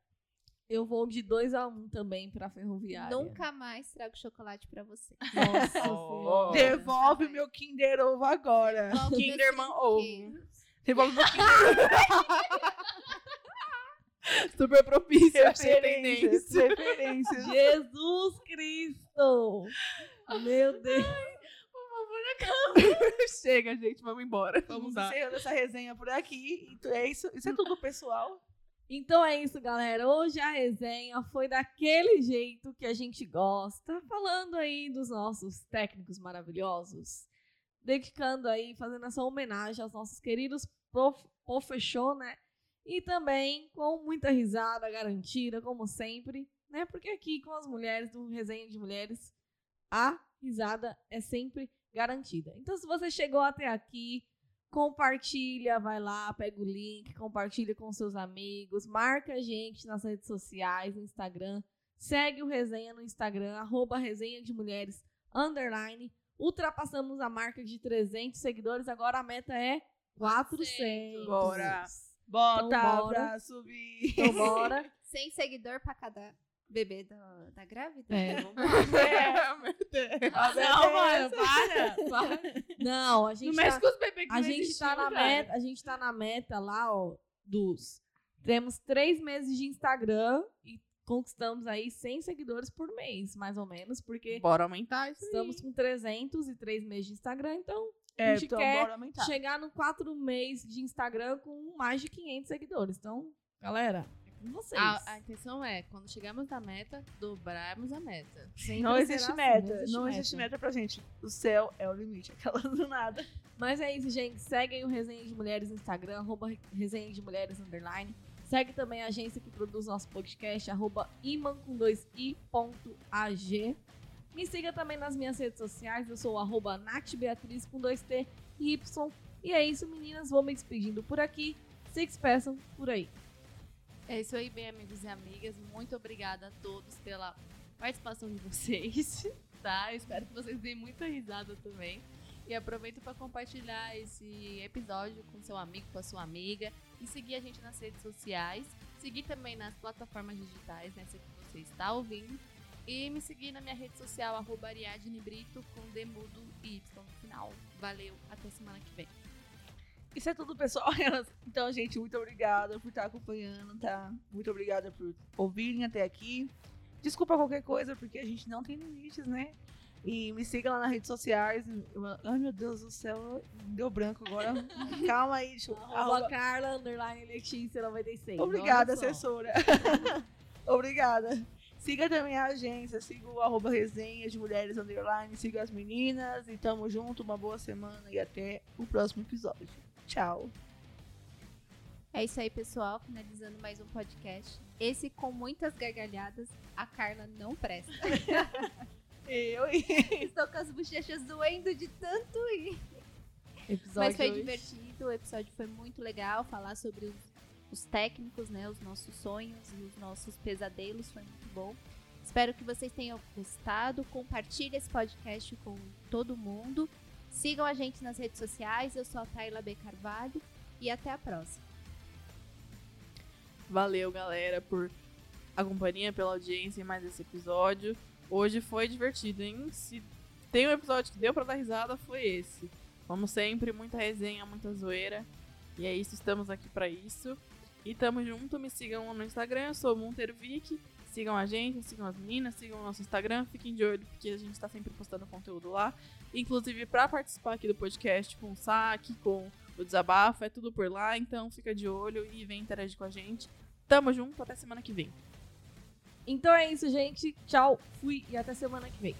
Eu vou de 2 a 1 um também pra Ferroviária. Nunca mais trago chocolate pra você. (laughs) Nossa senhora. Devolve o meu Kinder Ovo agora. Devolve brinquedos. Ovo. Devolve o meu Kinder (laughs) (laughs) Super propício, achei Referências, tendência. referências. Jesus Cristo! Meu Deus. (laughs) Chega, gente, vamos embora. Vamos lá. encerrando essa resenha por aqui. Então é isso, isso é tudo, pessoal. Então é isso, galera. Hoje a resenha foi daquele jeito que a gente gosta, falando aí dos nossos técnicos maravilhosos, dedicando aí, fazendo essa homenagem aos nossos queridos prof, professor, né? E também com muita risada garantida, como sempre, né? Porque aqui com as mulheres do Resenha de Mulheres, a risada é sempre garantida. Então, se você chegou até aqui, compartilha, vai lá, pega o link, compartilha com seus amigos, marca a gente nas redes sociais, no Instagram, segue o Resenha no Instagram, arroba Resenha de Mulheres, underline. Ultrapassamos a marca de 300 seguidores, agora a meta é 400. Bora. Bota Então, bora. pra subir. Então, (laughs) bora. Sem seguidor pra cada bebê da, da grávida. É, vamos (laughs) Meu Deus. Não, mano, para, para. Não, a gente Não mexe tá, com os bebês que a não gente existiu, tá na cara. meta, a gente tá na meta lá, ó, dos temos três meses de Instagram e conquistamos aí 100 seguidores por mês, mais ou menos, porque Bora aumentar isso aí. estamos com 303 meses de Instagram, então É, a gente então quer bora aumentar. chegar no 4 meses de Instagram com mais de 500 seguidores. Então, galera, é com vocês. A, a intenção é, quando chegarmos na meta, dobrarmos a meta. Sempre Não existe assim, meta. Não existe meta pra gente. O céu é o limite. (laughs) Aquela do nada. Mas é isso, gente. Seguem o Resenha de Mulheres no Instagram, arroba Resenha de Mulheres underline. Segue também a agência que produz nosso podcast, arroba iman com dois i ponto ag. Me siga também nas minhas redes sociais, eu sou arroba natbeatriz com dois t e y. E é isso, meninas. Vou me despedindo por aqui. Se despeçam por aí. É isso aí, bem, amigos e amigas. Muito obrigada a todos pela participação de vocês, (laughs) tá? Eu espero que vocês deem muita risada também. E aproveito para compartilhar esse episódio com seu amigo, com a sua amiga. E seguir a gente nas redes sociais. Seguir também nas plataformas digitais, né? Se você está ouvindo. E me seguir na minha rede social, arroba Ariadne Brito, com demudo e Y no final. Valeu, até semana que vem. Isso é tudo, pessoal. (laughs) Então, gente, muito obrigada por estar acompanhando, tá? Muito obrigada por ouvirem até aqui. Desculpa qualquer coisa, porque a gente não tem limites, né? E me siga lá nas redes sociais. Ai, meu Deus do céu, deu branco agora. (laughs) Calma aí, deixa eu... Arroba Arroba- Carla, underline Letícia 96. Obrigada, assessora. (laughs) Obrigada. Siga também a agência, siga o arroba resenha de mulheres underline, siga as meninas e tamo junto, uma boa semana e até o próximo episódio. Tchau. É isso aí, pessoal. Finalizando mais um podcast. Esse com muitas gargalhadas. A Carla não presta. (laughs) Eu (laughs) Estou com as bochechas doendo de tanto ir. Episódio Mas foi hoje. divertido, o episódio foi muito legal. Falar sobre os, os técnicos, né? Os nossos sonhos e os nossos pesadelos foi muito bom. Espero que vocês tenham gostado. Compartilhe esse podcast com todo mundo. Sigam a gente nas redes sociais. Eu sou a Tayla B. Carvalho. E até a próxima. Valeu, galera, por a companhia, pela audiência em mais esse episódio. Hoje foi divertido, hein? Se tem um episódio que deu pra dar risada, foi esse. Como sempre, muita resenha, muita zoeira. E é isso, estamos aqui pra isso. E tamo junto, me sigam no Instagram, eu sou Montervic. Sigam a gente, sigam as meninas, sigam o nosso Instagram, fiquem de olho, porque a gente tá sempre postando conteúdo lá. Inclusive, pra participar aqui do podcast com o saque, com o desabafo, é tudo por lá, então fica de olho e vem interagir com a gente. Tamo junto, até semana que vem. Então é isso, gente. Tchau, fui e até semana que vem.